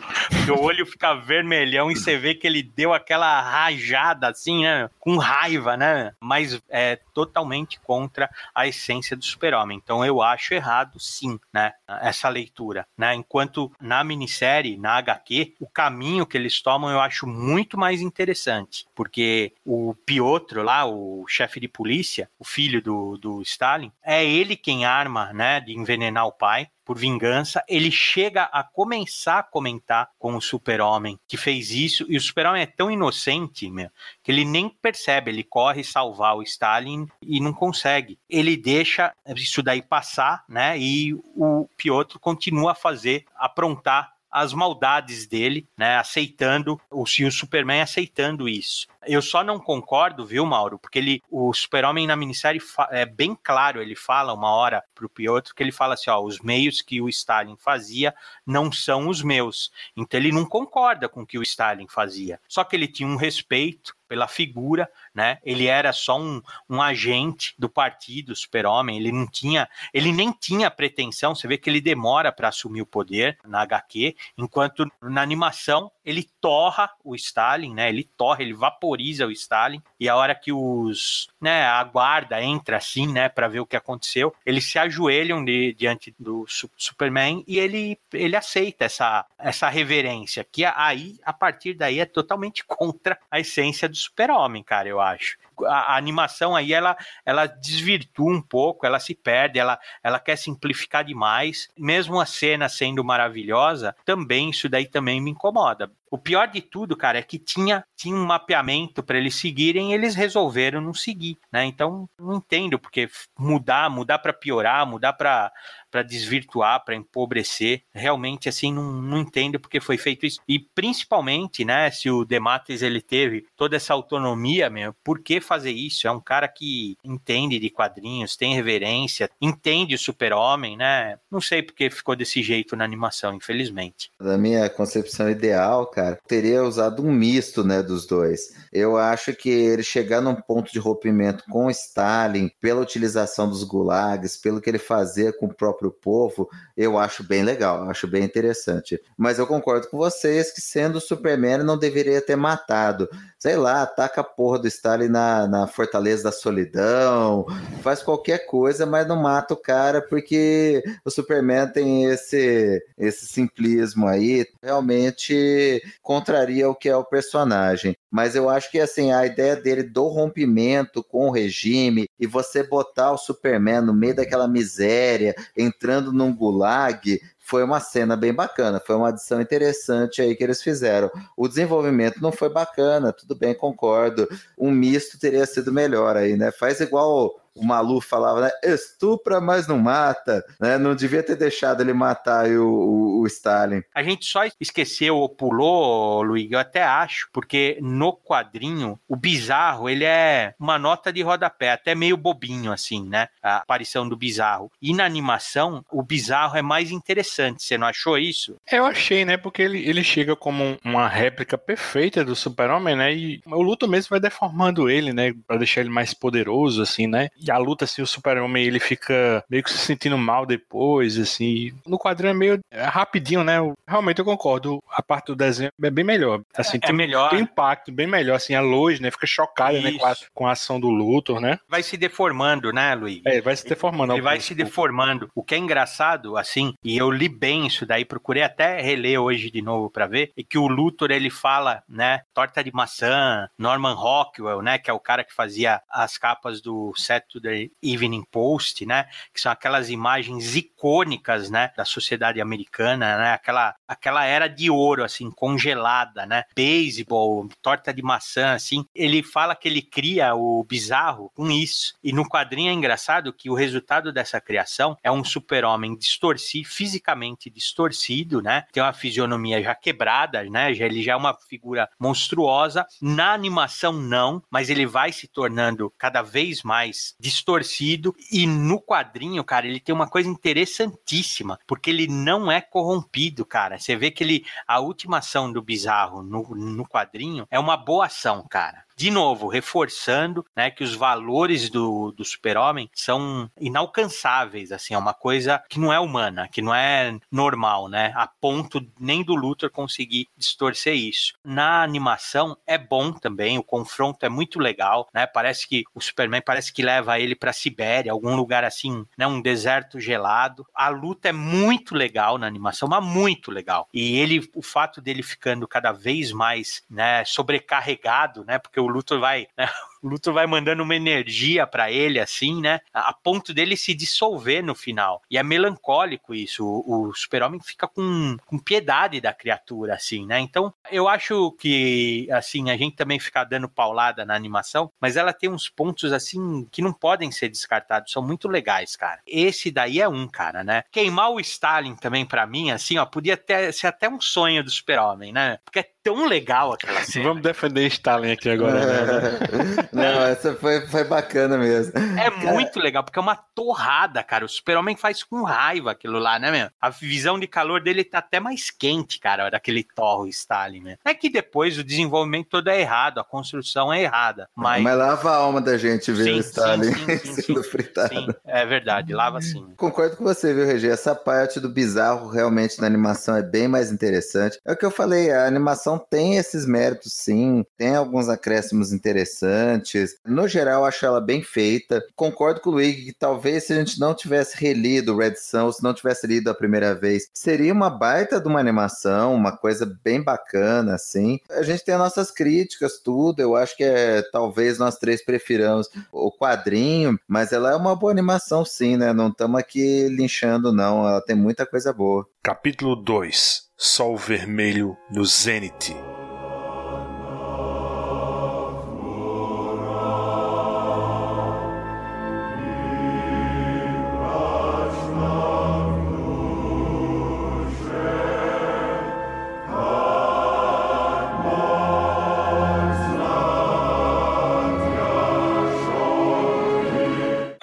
o olho fica vermelhão e você vê que ele deu aquela rajada, assim, né? Com raiva, né? Mas é totalmente contra a essência do super-homem. Então eu acho errado, sim, né, essa leitura. Né? Enquanto na minissérie, na HQ, o caminho que eles tomam eu acho muito mais interessante, porque o Piotr lá, o chefe de polícia, o filho do, do Stalin, é ele quem arma, né, de envenenar o pai, por vingança, ele chega a começar a comentar com o super-homem que fez isso, e o super-homem é tão inocente, meu, que ele nem percebe, ele corre salvar o Stalin e não consegue. Ele deixa isso daí passar, né, e o Piotr continua a fazer, aprontar as maldades dele, né? Aceitando o, e o Superman aceitando isso. Eu só não concordo, viu, Mauro? Porque ele, o Super-Homem na minissérie é bem claro, ele fala uma hora pro Piotr que ele fala assim, ó, os meios que o Stalin fazia não são os meus. Então ele não concorda com o que o Stalin fazia. Só que ele tinha um respeito pela figura, né? Ele era só um, um agente do partido Super-Homem, ele não tinha, ele nem tinha pretensão, você vê que ele demora para assumir o poder na HQ, enquanto na animação ele torra o Stalin, né? Ele torra, ele vaporiza o Stalin e a hora que os, né, a guarda entra assim, né, para ver o que aconteceu, eles se ajoelham de, diante do Superman e ele ele aceita essa essa reverência, que aí a partir daí é totalmente contra a essência do Super-Homem, cara, eu acho a, animação aí ela, ela desvirtua um pouco, ela se perde, ela, ela quer simplificar demais. Mesmo a cena sendo maravilhosa, também isso daí também me incomoda. O pior de tudo, cara, é que tinha, tinha um mapeamento para eles seguirem e eles resolveram não seguir, né? Então, não entendo porque mudar, mudar para piorar, mudar para para desvirtuar, para empobrecer. Realmente, assim, não, não entendo porque foi feito isso. E principalmente, né, se o Demates ele teve toda essa autonomia, meu, por que fazer isso? É um cara que entende de quadrinhos, tem reverência, entende o super-homem, né? Não sei porque ficou desse jeito na animação, infelizmente. Da minha concepção ideal, cara, teria usado um misto, né, dos dois. Eu acho que ele chegar num ponto de rompimento com Stalin, pela utilização dos gulags, pelo que ele fazia com o próprio povo, eu acho bem legal, acho bem interessante. Mas eu concordo com vocês que sendo Superman não deveria ter matado. Sei lá, ataca a porra do Stalin na, na Fortaleza da Solidão, faz qualquer coisa, mas não mata o cara porque o Superman tem esse, esse simplismo aí, realmente contraria o que é o personagem. Mas eu acho que assim, a ideia dele do rompimento com o regime e você botar o Superman no meio daquela miséria, entrando num gulag, foi uma cena bem bacana, foi uma adição interessante aí que eles fizeram. O desenvolvimento não foi bacana, tudo bem, concordo. Um misto teria sido melhor aí, né? Faz igual o Malu falava, né? Estupra, mas não mata, né? Não devia ter deixado ele matar o, o, o Stalin. A gente só esqueceu ou pulou, Luiz, eu até acho, porque no quadrinho, o bizarro, ele é uma nota de rodapé, até meio bobinho, assim, né? A aparição do bizarro. E na animação, o bizarro é mais interessante. Você não achou isso? Eu achei, né? Porque ele, ele chega como uma réplica perfeita do Super-Homem, né? E o luto mesmo vai deformando ele, né? Pra deixar ele mais poderoso, assim, né? E a luta, assim, o super-homem, ele fica meio que se sentindo mal depois, assim. No quadrinho é meio é rapidinho, né? Realmente eu concordo. A parte do desenho é bem melhor. Assim, é, tem, melhor. Tem impacto bem melhor, assim. A Lois, né? Fica chocada, né? Com a, com a, ação do Luthor, né? Vai se deformando, né, Luiz? É, vai se deformando. Ele vai se deformando. O que é engraçado, assim, e eu li bem isso daí, procurei até reler hoje de novo para ver, é que o Luthor, ele fala, né? Torta de maçã, Norman Rockwell, né? Que é o cara que fazia as capas do Saturday Evening Post, né? Que são aquelas imagens icônicas, né? Da sociedade americana, né? Aquela, aquela era de ouro, assim, congelada, né? Beisebol, torta de maçã, assim. Ele fala que ele cria o bizarro com isso. E no quadrinho é engraçado que o resultado dessa criação é um super-homem distorcido, fisicamente distorcido, né? Tem uma fisionomia já quebrada, né? Ele já é uma figura monstruosa. Na animação, não, mas ele vai se tornando cada vez mais distorcido. E no quadrinho, cara, ele tem uma coisa interessantíssima, porque ele não é corrompido, cara. Você vê que ele, a última ação do Bizarro no, no quadrinho é uma boa ação, cara de novo, reforçando né, que os valores do, do super-homem são inalcançáveis, assim, é uma coisa que não é humana, que não é normal, né? A ponto nem do Luthor conseguir distorcer isso. Na animação é bom também, o confronto é muito legal, né? Parece que o Superman parece que leva ele para Sibéria, algum lugar assim, né, um deserto gelado. A luta é muito legal na animação, mas muito legal. E ele, o fato dele ficando cada vez mais, né, sobrecarregado, né? Porque o Luthor vai, né? O Luthor vai mandando uma energia para ele, assim, né? A ponto dele se dissolver no final. E é melancólico isso. O, o super-homem fica com, com piedade da criatura, assim, né? Então, eu acho que, assim, a gente também fica dando paulada na animação, mas ela tem uns pontos, assim, que não podem ser descartados. São muito legais, cara. Esse daí é um, cara, né? Queimar o Stalin também, para mim, assim, ó, podia ter, ser até um sonho do super-homem, né? Porque é tão legal aquela cena. Vamos defender Stalin aqui agora, né? Não, essa foi, foi bacana mesmo. É muito legal, porque é uma torrada, cara. O super-homem faz com raiva aquilo lá, né, meu? A visão de calor dele tá até mais quente, cara, daquele torro Stalin, né? É que depois o desenvolvimento todo é errado, a construção é errada. Mas, Mas lava a alma da gente ver Sim, o Stalin sim, sim, sendo fritado. sim, é verdade, lava sim. Concordo com você, viu, Regi? Essa parte do bizarro realmente na animação é bem mais interessante. É o que eu falei, a animação tem esses méritos, sim, tem alguns acréscimos interessantes. No geral, acho ela bem feita. Concordo com o Luigi que talvez se a gente não tivesse relido Red Sun, se não tivesse lido a primeira vez, seria uma baita de uma animação, uma coisa bem bacana, assim. A gente tem as nossas críticas, tudo. Eu acho que é talvez nós três prefiramos o quadrinho, mas ela é uma boa animação, sim, né? Não estamos aqui linchando, não. Ela tem muita coisa boa. Capítulo 2 Sol Vermelho no Zênite.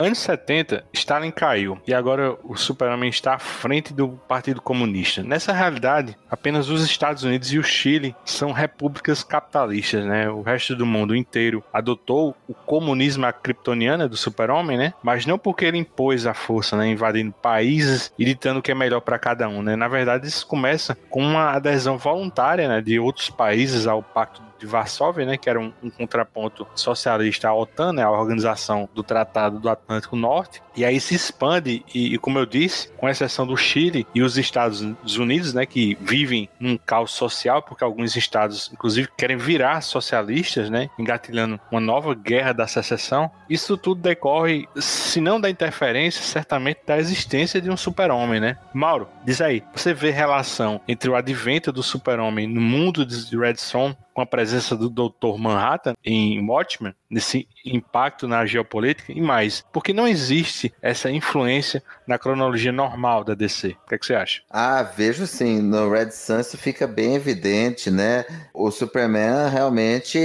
Anos 70, Stalin caiu e agora o Super-Homem está à frente do Partido Comunista. Nessa realidade, apenas os Estados Unidos e o Chile são repúblicas capitalistas, né? O resto do mundo inteiro adotou o comunismo kryptoniano do Super-Homem, né? Mas não porque ele impôs a força, né? Invadindo países e ditando o que é melhor para cada um, né? Na verdade, isso começa com uma adesão voluntária, né? De outros países ao Pacto de Varsóvia, né, que era um, um, contraponto socialista à OTAN, né, a organização do Tratado do Atlântico Norte, e aí se expande e, e, como eu disse, com exceção do Chile e os Estados Unidos, né, que vivem num caos social, porque alguns estados, inclusive, querem virar socialistas, né, engatilhando uma nova guerra da secessão. Isso tudo decorre, se não da interferência, certamente da existência de um super-homem, né? Mauro, diz aí, você vê relação entre o advento do super-homem no mundo de Red Son com a presença do Dr. Manhattan em Watchmen, nesse impacto na geopolítica e mais, porque não existe essa influência na cronologia normal da DC. O que, é que você acha? Ah, vejo sim. No Red Sun isso fica bem evidente, né? O Superman realmente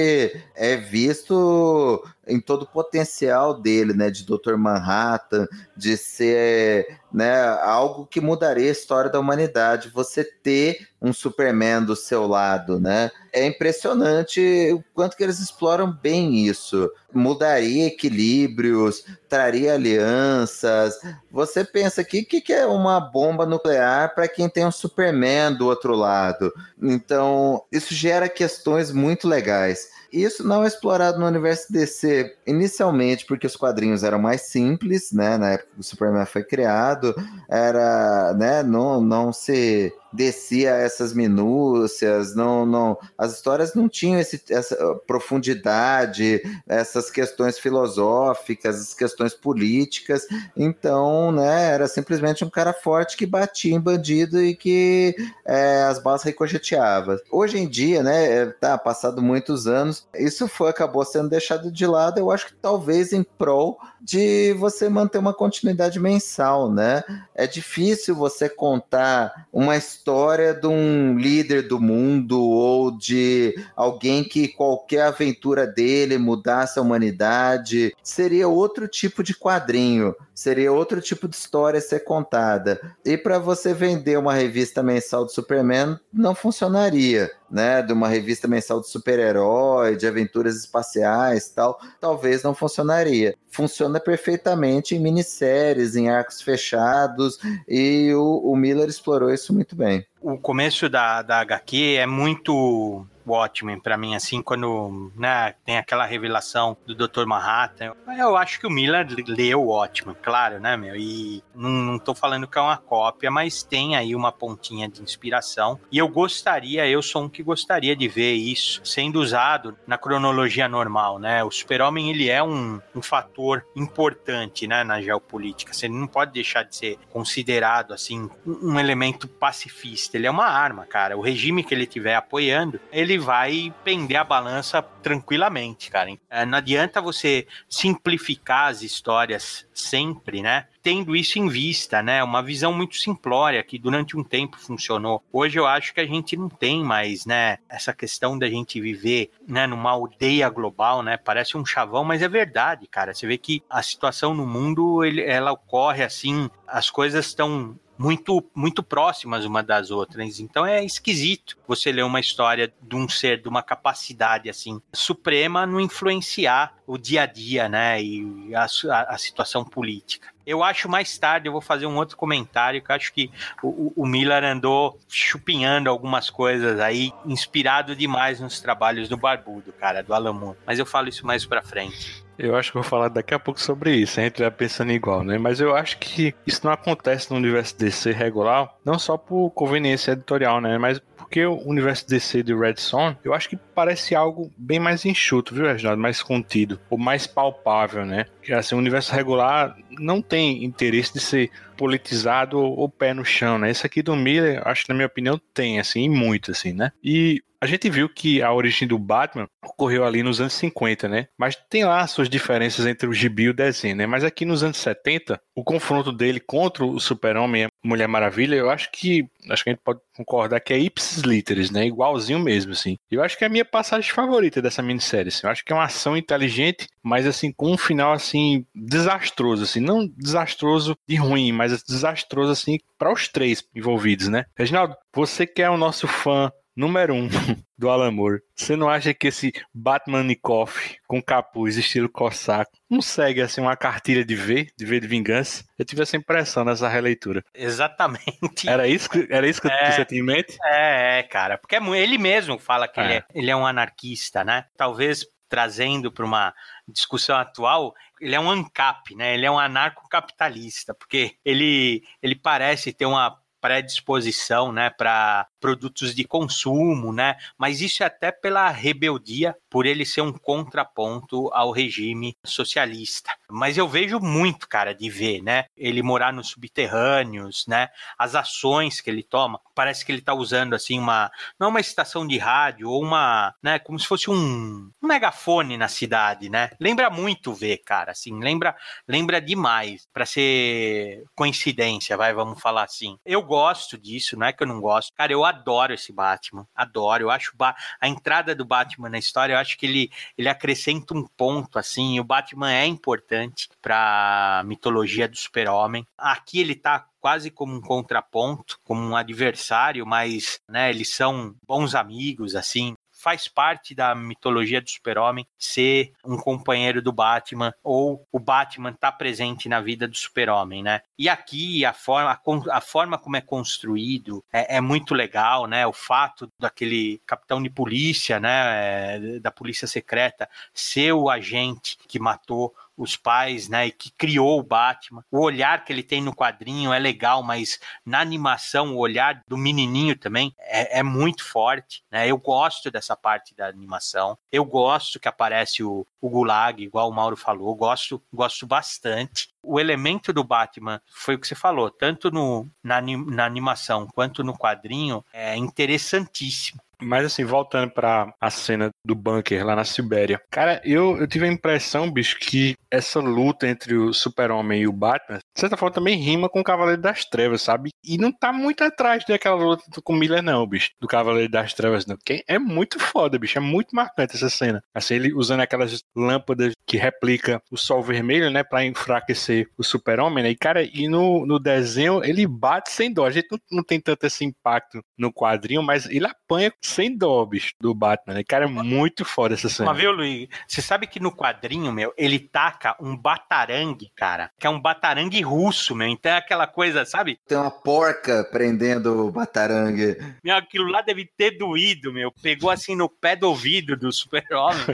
é visto em todo o potencial dele, né, de Dr. Manhattan, de ser, né, algo que mudaria a história da humanidade. Você ter um Superman do seu lado, né? É impressionante o quanto que eles exploram bem isso. Mudaria equilíbrios, traria alianças. Você pensa que o que, que é uma bomba nuclear para quem tem um Superman do outro lado? Então, isso gera questões muito legais. Isso não é explorado no universo DC inicialmente porque os quadrinhos eram mais simples, né? Na época que o Superman foi criado, era, né? Não, não se descia essas minúcias, não, não, as histórias não tinham esse, essa profundidade, essas questões filosóficas, as questões políticas, então, né, era simplesmente um cara forte que batia em bandido e que é, as balas ricocheteavam. Hoje em dia, né, tá passado muitos anos, isso foi acabou sendo deixado de lado, eu acho que talvez em prol de você manter uma continuidade mensal, né? É difícil você contar uma história de um líder do mundo ou de alguém que qualquer aventura dele mudasse a humanidade. Seria outro tipo de quadrinho, seria outro tipo de história a ser contada. E para você vender uma revista mensal do Superman, não funcionaria. Né, de uma revista mensal de super-herói, de aventuras espaciais tal, talvez não funcionaria. Funciona perfeitamente em minisséries, em arcos fechados, e o, o Miller explorou isso muito bem. O começo da, da HQ é muito Watchmen para mim, assim, quando né, tem aquela revelação do Dr. Manhattan. Eu acho que o Miller leu ótimo, claro, né, meu? E não, não tô falando que é uma cópia, mas tem aí uma pontinha de inspiração. E eu gostaria, eu sou um que gostaria de ver isso sendo usado na cronologia normal, né? O super-homem, ele é um, um fator importante, né, na geopolítica. Você não pode deixar de ser considerado, assim, um elemento pacifista. Ele é uma arma, cara. O regime que ele estiver apoiando, ele vai pender a balança tranquilamente, cara. É, não adianta você simplificar as histórias sempre, né? Tendo isso em vista, né? Uma visão muito simplória que durante um tempo funcionou. Hoje eu acho que a gente não tem mais, né? Essa questão da gente viver, né? Numa aldeia global, né? Parece um chavão, mas é verdade, cara. Você vê que a situação no mundo, ele, ela ocorre assim, as coisas estão muito muito próximas uma das outras. Então é esquisito você ler uma história de um ser de uma capacidade assim suprema não influenciar o dia a dia, né, e a, a, a situação política. Eu acho mais tarde, eu vou fazer um outro comentário que acho que o, o Miller andou chupinhando algumas coisas aí, inspirado demais nos trabalhos do Barbudo, cara, do Alan. Mas eu falo isso mais pra frente. Eu acho que vou falar daqui a pouco sobre isso, a gente vai pensando igual, né? Mas eu acho que isso não acontece no universo DC regular, não só por conveniência editorial, né? Mas porque o universo DC de Red Son, eu acho que parece algo bem mais enxuto, viu, Reginaldo? Mais contido, ou mais palpável, né? Que assim, o universo regular não tem interesse de ser politizado ou pé no chão, né? Esse aqui do Miller, acho que na minha opinião tem, assim, e muito, assim, né? E a gente viu que a origem do Batman ocorreu ali nos anos 50, né? Mas tem lá suas diferenças entre o gibi e o desenho, né? Mas aqui nos anos 70, o confronto dele contra o Super-Homem a Mulher Maravilha, eu acho que acho que a gente pode concordar que é ipsis literis, né? Igualzinho mesmo, assim. Eu acho que é a minha passagem favorita dessa minissérie, assim. Eu acho que é uma ação inteligente, mas assim com um final assim desastroso, assim, não desastroso de ruim, mas desastroso assim para os três envolvidos, né? Reginaldo, você que é o nosso fã número um do Alan Moore. Você não acha que esse Batman Nikoff com capuz, estilo Cossaco, não segue assim uma cartilha de V, de V de vingança? Eu tive essa impressão nessa releitura. Exatamente. Era isso que, era isso que é, você tinha em mente? É, é, cara. Porque é ele mesmo fala que é. Ele, é, ele é um anarquista, né? Talvez trazendo para uma discussão atual, ele é um ANCAP, né? Ele é um anarcocapitalista, porque ele, ele parece ter uma predisposição, né, para produtos de consumo, né? Mas isso é até pela rebeldia, por ele ser um contraponto ao regime socialista. Mas eu vejo muito, cara, de ver, né? Ele morar nos subterrâneos, né? As ações que ele toma, parece que ele tá usando assim uma não uma estação de rádio ou uma, né, como se fosse um, um megafone na cidade, né? Lembra muito ver, cara, assim, lembra lembra demais para ser coincidência, vai, vamos falar assim. Eu gosto disso, não é que eu não gosto. Cara, eu adoro esse Batman. Adoro. Eu acho a entrada do Batman na história, eu acho que ele, ele acrescenta um ponto, assim. O Batman é importante para a mitologia do super-homem. Aqui ele tá quase como um contraponto, como um adversário, mas né, eles são bons amigos, assim faz parte da mitologia do super-homem ser um companheiro do Batman ou o Batman tá presente na vida do super-homem, né? E aqui a forma, a forma como é construído é, é, muito legal, né? O fato daquele capitão de polícia, né? É, da polícia secreta ser o agente que matou os pais, né, e que criou o Batman. O olhar que ele tem no quadrinho é legal, mas na animação o olhar do menininho também é, é muito forte, né? Eu gosto dessa parte da animação. Eu gosto que aparece o, o Gulag, igual o Mauro falou. Gosto, gosto bastante. O elemento do Batman foi o que você falou, tanto no, na, na animação quanto no quadrinho, é interessantíssimo. Mas assim, voltando para a cena do bunker lá na Sibéria. Cara, eu, eu tive a impressão, bicho, que essa luta entre o Super-Homem e o Batman, de certa forma, também rima com o Cavaleiro das Trevas, sabe? E não tá muito atrás daquela luta com o Miller, não, bicho, do Cavaleiro das Trevas, não. Que é muito foda, bicho. É muito marcante essa cena. Assim, ele usando aquelas lâmpadas que replica o sol vermelho, né, para enfraquecer o Super-Homem, né? E, cara, e no, no desenho ele bate sem dó. A gente não, não tem tanto esse impacto no quadrinho, mas ele apanha sem dó, bicho, do Batman, né? Cara, é muito foda essa cena. Mas viu, Luiz? Você sabe que no quadrinho, meu, ele tá saca um batarangue, cara, que é um batarangue russo, meu. Então é aquela coisa, sabe? Tem uma porca prendendo o batarangue. Meu, aquilo lá deve ter doído, meu. Pegou assim no pé do ouvido do super-homem.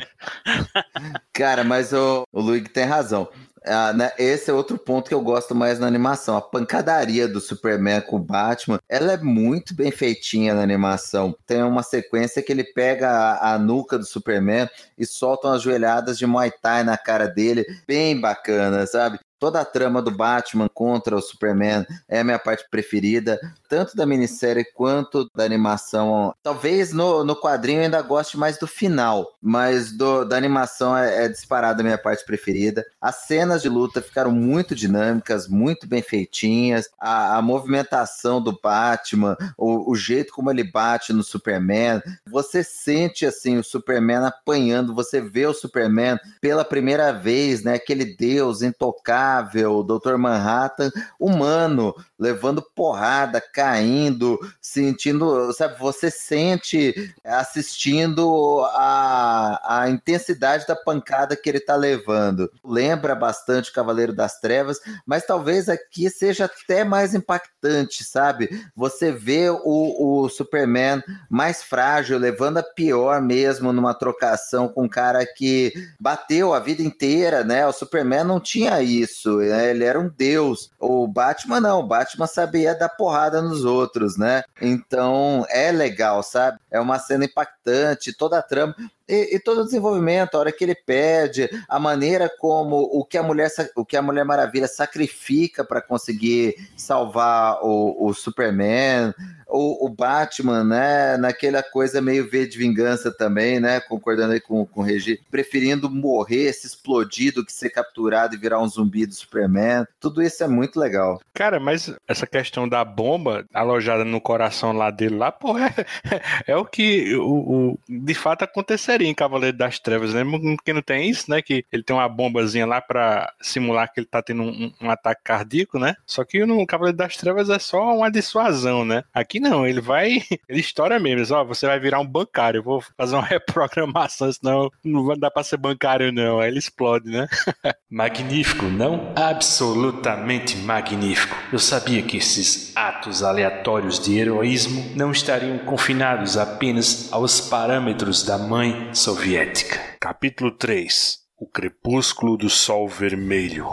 Cara, mas o, o Luigi tem razão. Ah, né, esse é outro ponto que eu gosto mais na animação. A pancadaria do Superman com o Batman, ela é muito bem feitinha na animação. Tem uma sequência que ele pega a, a nuca do Superman e solta umas joelhadas de Muay Thai na cara dele, bem bacana, sabe? Toda a trama do Batman contra o Superman é a minha parte preferida, tanto da minissérie quanto da animação. Talvez no, no quadrinho eu ainda goste mais do final, mas do, da animação é, é disparada a minha parte preferida. As cenas de luta ficaram muito dinâmicas, muito bem feitinhas. A, a movimentação do Batman, o, o jeito como ele bate no Superman, você sente assim o Superman apanhando, você vê o Superman pela primeira vez, né? Aquele deus intocável o Dr. Manhattan humano, levando porrada, caindo, sentindo, sabe, você sente assistindo a, a intensidade da pancada que ele tá levando. Lembra bastante o Cavaleiro das Trevas, mas talvez aqui seja até mais impactante, sabe? Você vê o, o Superman mais frágil, levando a pior mesmo numa trocação com um cara que bateu a vida inteira, né? O Superman não tinha isso isso, né? Ele era um deus. O Batman não, o Batman sabia dar porrada nos outros, né? Então é legal, sabe? É uma cena impactante, toda a trama. E, e, todo o desenvolvimento, a hora que ele perde, a maneira como o que a Mulher, o que a Mulher Maravilha sacrifica para conseguir salvar o, o Superman, o, o, Batman, né, naquela coisa meio V de vingança também, né, concordando aí com, com o Regi, preferindo morrer, se explodir do que ser capturado e virar um zumbi do Superman. Tudo isso é muito legal. Cara, mas essa questão da bomba alojada no coração lá dele, lá, pô, é, é o que o, o, de fato aconteceria em Cavaleiro das Trevas, né? Porque não tem isso, né? Que ele tem uma bombazinha lá para simular que ele tá tendo um, um, ataque cardíaco, né? Só que no Cavaleiro das Trevas é só uma dissuasão, né? Aqui não, ele vai, ele estoura mesmo, ó, você vai virar um bancário, eu vou fazer uma reprogramação, senão não vai dar para ser bancário não, aí ele explode, né? magnífico, não? Absolutamente magnífico. Eu sabia que esses atos aleatórios de heroísmo não estariam confinados apenas aos parâmetros da mãe soviética. Capítulo 3 O Crepúsculo do Sol Vermelho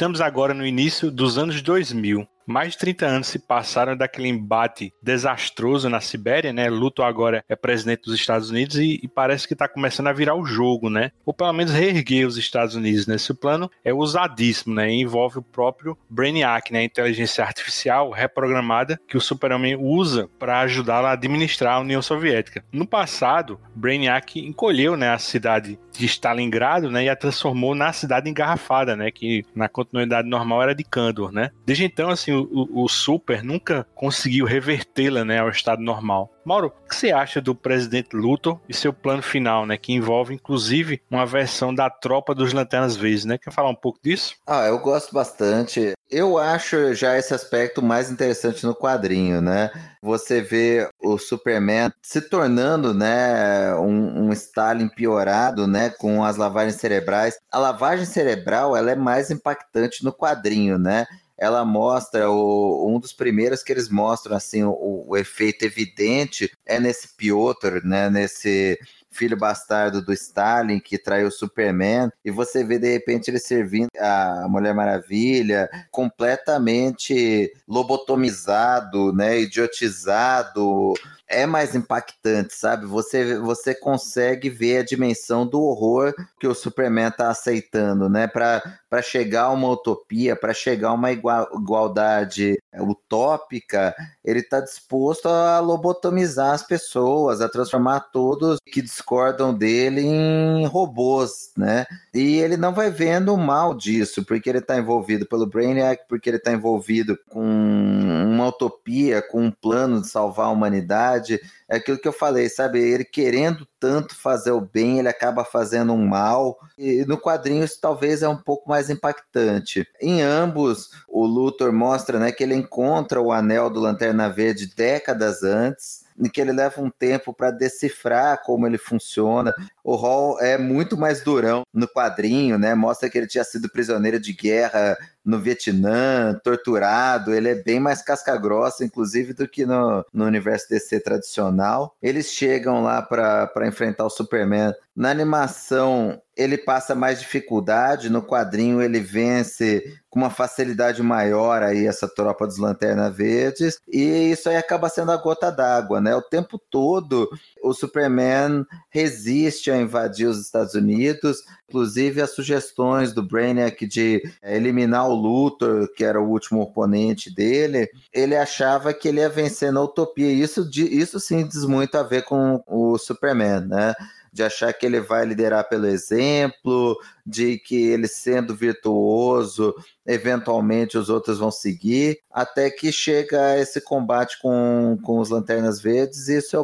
Estamos agora no início dos anos 2000. Mais de 30 anos se passaram daquele embate desastroso na Sibéria, né? Luto agora é presidente dos Estados Unidos e, e parece que está começando a virar o jogo, né? Ou pelo menos reerguer os Estados Unidos. Né? Esse plano é usadíssimo, né? E envolve o próprio Brainiac, né? A inteligência artificial reprogramada que o Super-Homem usa para ajudá-lo a administrar a União Soviética. No passado, Brainiac encolheu, né, a cidade de Stalingrado, né, e a transformou na cidade engarrafada, né, que na continuidade normal era de Kandor, né. Desde então, assim, o, o Super nunca conseguiu revertê-la né, ao estado normal. Mauro, o que você acha do presidente Luthor e seu plano final, né? Que envolve, inclusive, uma versão da tropa dos Lanternas Verdes, né? Quer falar um pouco disso? Ah, eu gosto bastante. Eu acho já esse aspecto mais interessante no quadrinho, né? Você vê o Superman se tornando, né, um, um Stalin piorado, né, com as lavagens cerebrais. A lavagem cerebral, ela é mais impactante no quadrinho, né? Ela mostra o, um dos primeiros que eles mostram assim o, o efeito evidente é nesse Piotr, né, nesse filho bastardo do Stalin que traiu o Superman, e você vê de repente ele servindo a Mulher Maravilha completamente lobotomizado, né, idiotizado, é mais impactante, sabe? Você, você consegue ver a dimensão do horror que o Superman tá aceitando, né? Para chegar a uma utopia, para chegar a uma igual, igualdade utópica, ele tá disposto a lobotomizar as pessoas, a transformar todos que discordam dele em robôs, né? E ele não vai vendo o mal disso, porque ele tá envolvido pelo Brainiac, porque ele tá envolvido com uma utopia, com um plano de salvar a humanidade É aquilo que eu falei, sabe? Ele querendo tanto fazer o bem, ele acaba fazendo um mal. E no quadrinho isso talvez é um pouco mais impactante. Em ambos, o Luthor mostra né, que ele encontra o anel do Lanterna Verde décadas antes que ele leva um tempo para decifrar como ele funciona. O Hall é muito mais durão no quadrinho, né? Mostra que ele tinha sido prisioneiro de guerra no Vietnã, torturado, ele é bem mais casca grossa, inclusive, do que no, no universo DC tradicional. Eles chegam lá para enfrentar o Superman. Na animação, ele passa mais dificuldade, no quadrinho ele vence com uma facilidade maior aí essa tropa dos Lanterna Verdes, e isso aí acaba sendo a gota d'água, né? O tempo todo o Superman resiste a invadir os Estados Unidos, inclusive as sugestões do Brainiac de eliminar o Luthor, que era o último oponente dele, ele achava que ele ia vencer na utopia. Isso, isso sim diz muito a ver com o Superman, né? de achar que ele vai liderar pelo exemplo, de que ele sendo virtuoso, eventualmente os outros vão seguir, até que chega esse combate com, com os Lanternas Verdes, e isso é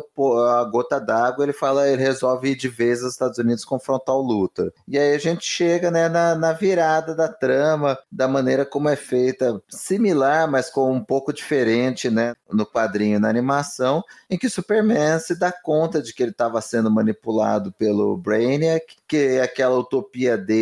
a gota d'água, ele fala, ele resolve ir de vez aos Estados Unidos confrontar o Luthor. E aí a gente chega né, na, na virada da trama, da maneira como é feita, similar, mas com um pouco diferente, né, no quadrinho, na animação, em que Superman se dá conta de que ele estava sendo manipulado pelo Brainiac, que aquela utopia dele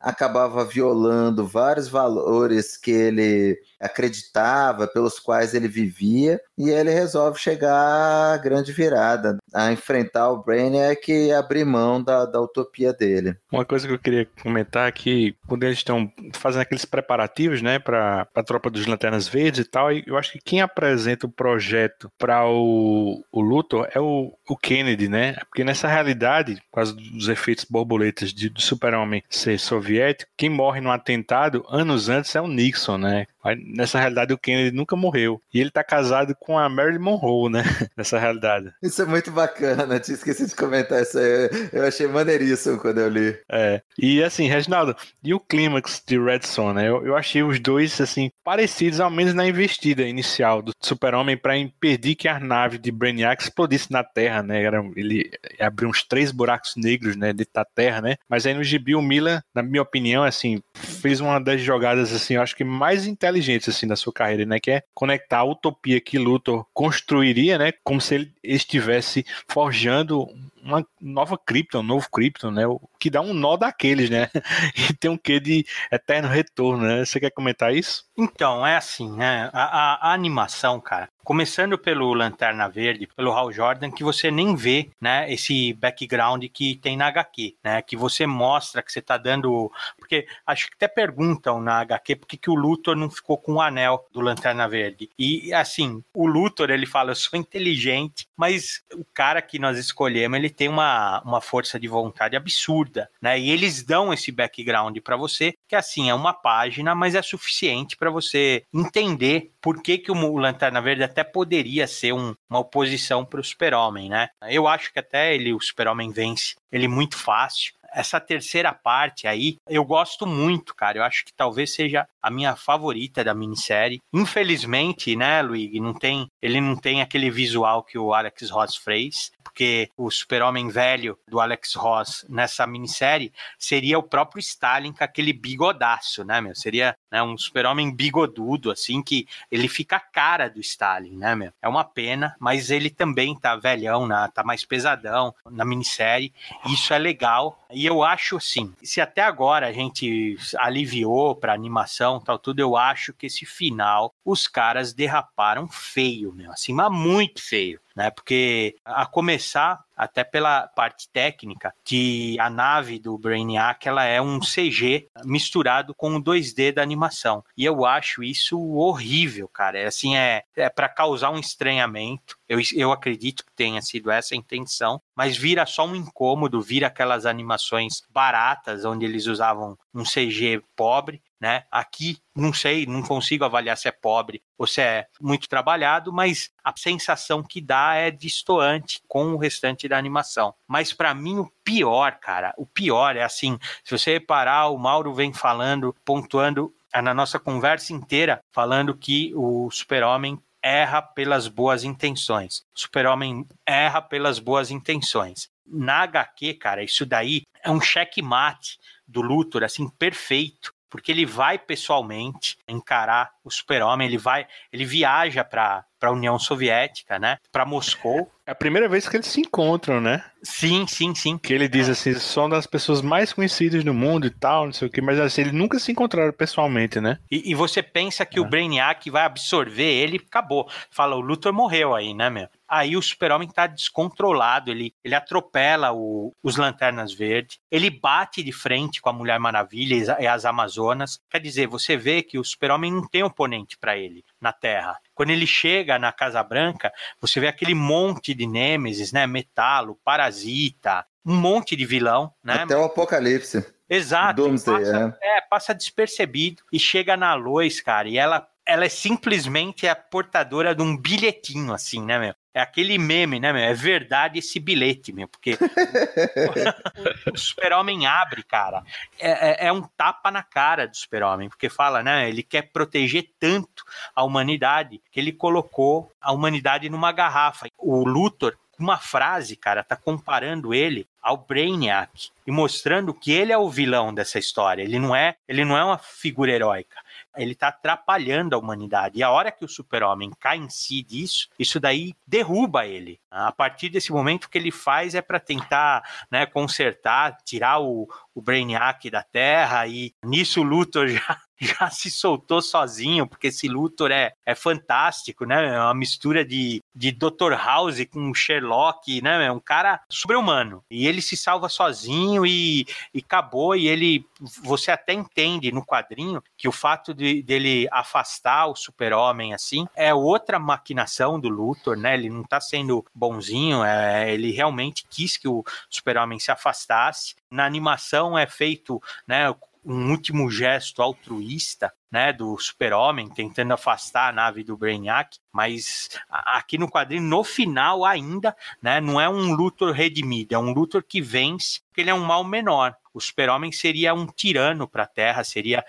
acabava violando vários valores que ele acreditava, pelos quais ele vivia, e ele resolve chegar à grande virada, a enfrentar o Brainiac e abrir mão da, da utopia dele. Uma coisa que eu queria comentar é que quando eles estão fazendo aqueles preparativos, né, para a tropa dos Lanternas Verdes e tal, eu acho que quem apresenta o projeto para o, o Luthor é o, o Kennedy, né? Porque nessa realidade, por causa dos efeitos borboletas de, do super-homem ser soviético, quem morre no atentado anos antes é o Nixon, né? Nessa realidade o Kennedy nunca morreu. E ele tá casado com a Marilyn Monroe, né? Nessa realidade. Isso é muito bacana, tinha esquecido de comentar isso aí. Eu achei maneiríssimo quando eu li. É. E assim, Reginaldo, e o clímax de Red Son, né? Eu, eu achei os dois, assim, parecidos, ao menos na investida inicial do Super-Homem para impedir que a nave de Brainiac explodisse na Terra, né? Era, ele abriu uns três buracos negros, né? Dentro da Terra, né? Mas aí no gibi o Miller, na minha opinião, assim, fez uma das jogadas, assim, eu acho que mais inteligentes inteligentes assim na sua carreira, né? Que é conectar a utopia que Luthor construiria, né? Como se ele estivesse forjando uma nova Krypton, um novo Krypton, né? O que dá um nó daqueles, né? E tem um quê de eterno retorno, né? Você quer comentar isso? Então, é assim, né? A, a, a animação, cara, começando pelo Lanterna Verde, pelo Hal Jordan, que você nem vê, né, esse background que tem na HQ, né, que você mostra que você tá dando, porque acho que até perguntam na HQ por que o Luthor não ficou com o anel do Lanterna Verde. E assim, o Luthor, ele fala, eu sou inteligente, mas o cara que nós escolhemos, ele tem uma, uma força de vontade absurda, né? E eles dão esse background para você, que assim, é uma página, mas é suficiente para você entender por que, que o Lanterna Verde até poderia ser um, uma oposição para o Super-Homem, né? Eu acho que até ele, o Super-Homem vence ele muito fácil essa terceira parte aí, eu gosto muito, cara. Eu acho que talvez seja a minha favorita da minissérie. Infelizmente, né, Luigi, não tem, ele não tem aquele visual que o Alex Ross fez, porque o super-homem velho do Alex Ross nessa minissérie seria o próprio Stalin com aquele bigodaço, né, meu? Seria né, um super-homem bigodudo, assim, que ele fica a cara do Stalin, né, meu? É uma pena, mas ele também tá velhão, né, tá mais pesadão na minissérie. Isso é legal. E eu acho, assim, se até agora a gente aliviou pra animação tal, tudo, eu acho que esse final os caras derraparam feio, meu, assim, mas muito feio né? Porque a começar até pela parte técnica, que a nave do Brainiac ela é um CG misturado com o 2D da animação. E eu acho isso horrível, cara. É assim, é, é para causar um estranhamento. Eu, eu acredito que tenha sido essa a intenção, mas vira só um incômodo, vira aquelas animações baratas onde eles usavam um CG pobre né? Aqui não sei, não consigo avaliar se é pobre ou se é muito trabalhado, mas a sensação que dá é distoante com o restante da animação. Mas para mim o pior, cara, o pior é assim, se você reparar, o Mauro vem falando, pontuando na nossa conversa inteira, falando que o Super-Homem erra pelas boas intenções. O super-homem erra pelas boas intenções. Na HQ, cara, isso daí é um checkmate do Luthor, assim, perfeito porque ele vai pessoalmente encarar o Super-Homem, ele vai, ele viaja para para a União Soviética, né? Para Moscou. É a primeira vez que eles se encontram, né? Sim, sim, sim. Que ele diz assim, são das pessoas mais conhecidas no mundo e tal, não sei o que, mas assim, eles nunca se encontraram pessoalmente, né? E, e você pensa que é. o Brainiac vai absorver ele, acabou. Fala, o Luthor morreu aí, né, meu? Aí o super-homem tá descontrolado, ele, ele atropela o, os Lanternas Verdes, ele bate de frente com a Mulher Maravilha e as Amazonas. Quer dizer, você vê que o super-homem não tem oponente para ele na Terra. Quando ele chega na Casa Branca, você vê aquele monte de Nêmesis, né? Metalo, Parasita, um monte de vilão, né? Até o Apocalipse. Exato. Doomsday, passa, é. é. passa despercebido e chega na Lois, cara, e ela ela é simplesmente a portadora de um bilhetinho, assim, né, meu? É aquele meme, né, meu? É verdade esse bilhete, meu, porque o, super-homem abre, cara. É, é, é, um tapa na cara do super-homem, porque fala, né? Ele quer proteger tanto a humanidade que ele colocou a humanidade numa garrafa. O Luthor, uma frase, cara, tá comparando ele ao Brainiac e mostrando que ele é o vilão dessa história. Ele não é, ele não é uma figura heróica ele está atrapalhando a humanidade. E a hora que o super-homem cai em si disso, isso daí derruba ele. A partir desse momento, o que ele faz é para tentar né, consertar, tirar o, o Brainiac da Terra, e nisso o Luthor já já se soltou sozinho, porque esse Luthor é, é fantástico, né? É uma mistura de, de Dr. House com Sherlock, né? É um cara sobre-humano. E ele se salva sozinho e, e acabou. E ele, você até entende no quadrinho que o fato de, dele afastar o super-homem assim é outra maquinação do Luthor, né? Ele não tá sendo bonzinho, é, ele realmente quis que o super-homem se afastasse. Na animação é feito, né? um último gesto altruísta, né, do super-homem tentando afastar a nave do Brainiac, mas aqui no quadrinho, no final ainda, né, não é um Luthor redimido, é um Luthor que vence, porque ele é um mal menor. O super-homem seria um tirano para a Terra, seria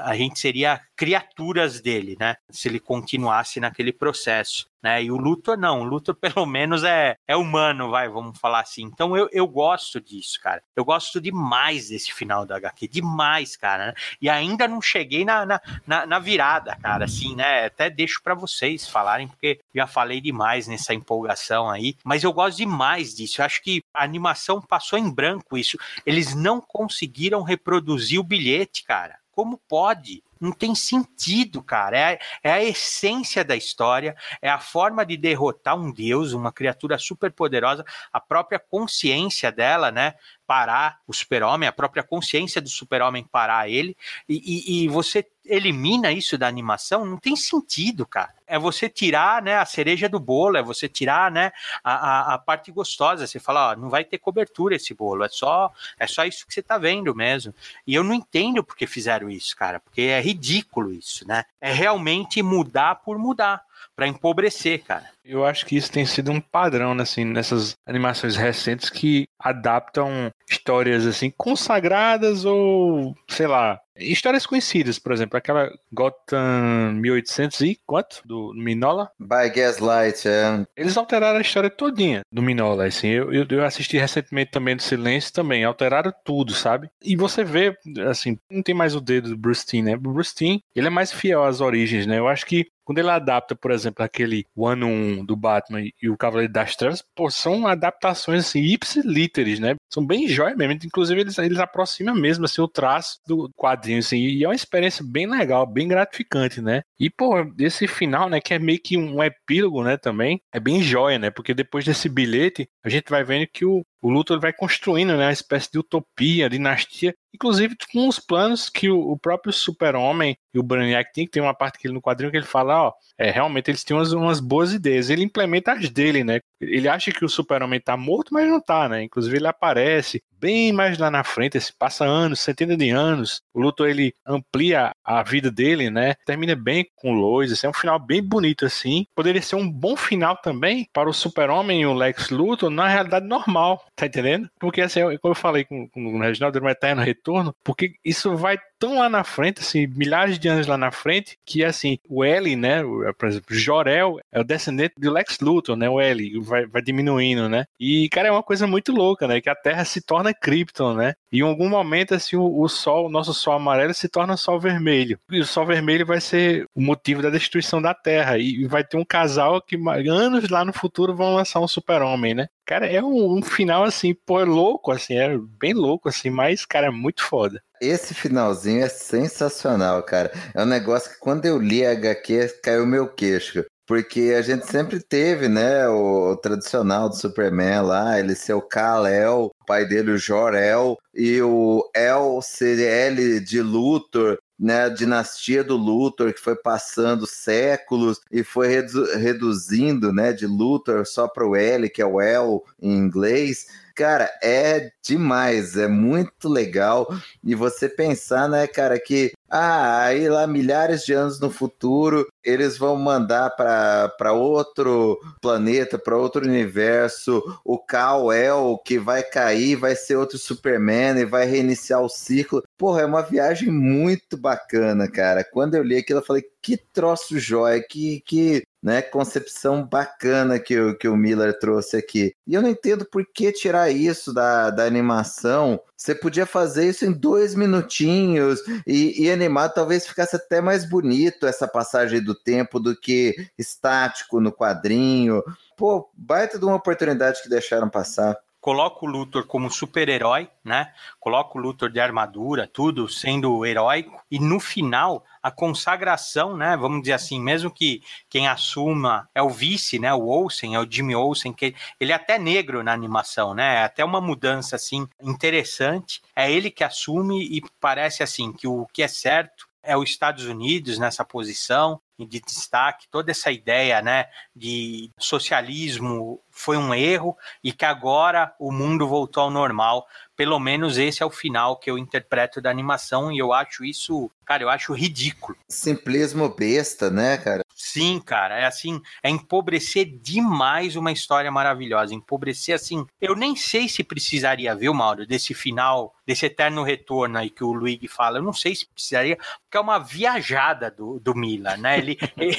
a gente seria criaturas dele, né? Se ele continuasse naquele processo, né? E o Luthor não, o Luthor pelo menos é, é humano, vai, vamos falar assim. Então eu, eu gosto disso, cara. Eu gosto demais desse final da HQ, demais, cara. Né? E ainda não cheguei na, na, na, na virada, cara, assim, né? Até deixo para vocês falarem, porque já falei demais nessa empolgação aí, mas eu gosto demais disso. Eu acho que a animação passou em branco isso. Eles não conseguiram reproduzir o bilhete, cara. Como pode? Não tem sentido, cara. É, é, a essência da história, é a forma de derrotar um deus, uma criatura super poderosa, a própria consciência dela, né? parar o super-homem, a própria consciência do super-homem parar ele, e, e, e, você elimina isso da animação, não tem sentido, cara. É você tirar né, a cereja do bolo, é você tirar né, a, a, a parte gostosa. Você fala, ó, não vai ter cobertura esse bolo, é só, é só isso que você tá vendo mesmo. E eu não entendo por que fizeram isso, cara, porque é ridículo isso, né? É realmente mudar por mudar para empobrecer, cara. Eu acho que isso tem sido um padrão, né, assim, nessas animações recentes que adaptam histórias assim consagradas ou, sei lá, histórias conhecidas, por exemplo, aquela Gotham 1800 e quanto do Minola? By Gaslight, é. Eles alteraram a história todinha do Minola, assim. Eu, eu, eu assisti recentemente também do Silêncio também, alteraram tudo, sabe? E você vê, assim, não tem mais o dedo do Bruce Timm, né? O Bruce Timm, ele é mais fiel às origens, né? Eu acho que quando ele adapta, por exemplo, aquele One 1 do Batman e o Cavaleiro das Trevas, pô, são adaptações assim, ipsilíteres, né? São bem jóias mesmo. Inclusive, eles, eles aproximam mesmo assim, o traço do quadrinho, assim, e é uma experiência bem legal, bem gratificante, né? E, pô, esse final, né, que é meio que um epílogo, né, também, é bem jóia, né? Porque depois desse bilhete, a gente vai vendo que o, o Luthor vai construindo né, uma espécie de utopia, dinastia, inclusive com os planos que o, o próprio Super-Homem e o Brainiac tem, que tem uma parte que ele no quadrinho que ele fala, ó, é, realmente eles têm umas, umas boas ideias, ele implementa as dele, né? Ele acha que o Super-Homem tá morto, mas não tá, né? Inclusive ele aparece bem mais lá na frente, se passa anos, centenas de anos, o Luthor ele amplia a vida dele, né? Termina bem com o Lois, assim, é um final bem bonito assim. Poderia ser um bom final também para o Super-Homem e o Lex Luthor na realidade normal, Tá entendendo? Porque assim, como eu falei com, com o Reginaldo, era um eterno retorno, porque isso vai tão lá na frente, assim, milhares de anos lá na frente, que assim, o L, né, por exemplo, Jorel é o descendente do Lex Luthor, né, o L, vai, vai diminuindo, né, e, cara, é uma coisa muito louca, né, que a Terra se torna Krypton, né, e em algum momento, assim, o, o Sol, o nosso Sol amarelo se torna Sol vermelho, e o Sol vermelho vai ser o motivo da destruição da Terra, e vai ter um casal que anos lá no futuro vão lançar um super-homem, né, Cara, é um, um, final assim, pô, é louco, assim, é bem louco, assim, mas, cara, é muito foda. Esse finalzinho é sensacional, cara. É um negócio que quando eu li a HQ, caiu meu queixo. Porque a gente sempre teve, né, o, o tradicional do Superman lá, ele ser o Kal-El, o pai dele o Jor-El, e o El ser L de Luthor, né, a dinastia do Luthor, que foi passando séculos e foi redu reduzindo né, de Luthor só para o L, que é o El em inglês. Cara, é demais, é muito legal. E você pensar, né, cara, que ah, aí lá milhares de anos no futuro eles vão mandar para outro planeta, para outro universo, o Kal-El que vai cair, vai ser outro Superman e vai reiniciar o ciclo. Porra, é uma viagem muito bacana, cara. Quando eu li aquilo, eu falei, que troço jóia, que, que né, concepção bacana que o, que o Miller trouxe aqui. E eu não entendo por que tirar isso da, da animação. Você podia fazer isso em dois minutinhos e, e animar talvez ficasse até mais bonito essa passagem do tempo do que estático no quadrinho. Pô, baita de uma oportunidade que deixaram passar coloca o Luthor como super-herói, né? Coloca o Luthor de armadura, tudo sendo heróico, e no final a consagração, né? Vamos dizer assim, mesmo que quem assuma é o vice, né? O Olsen, é o Jimmy Olsen, que ele é até negro na animação, né? É até uma mudança assim interessante. É ele que assume e parece assim que o que é certo é os Estados Unidos nessa posição de destaque, toda essa ideia né, de socialismo foi um erro e que agora o mundo voltou ao normal. Pelo menos esse é o final que eu interpreto da animação e eu acho isso, cara, eu acho ridículo. Simplismo besta, né, cara? Sim, cara, é assim, é empobrecer demais uma história maravilhosa, empobrecer assim. Eu nem sei se precisaria, viu, Mauro, desse final, desse eterno retorno aí que o Luigi fala. Eu não sei se precisaria, porque é uma viajada do, do Mila, né? Ele, ele...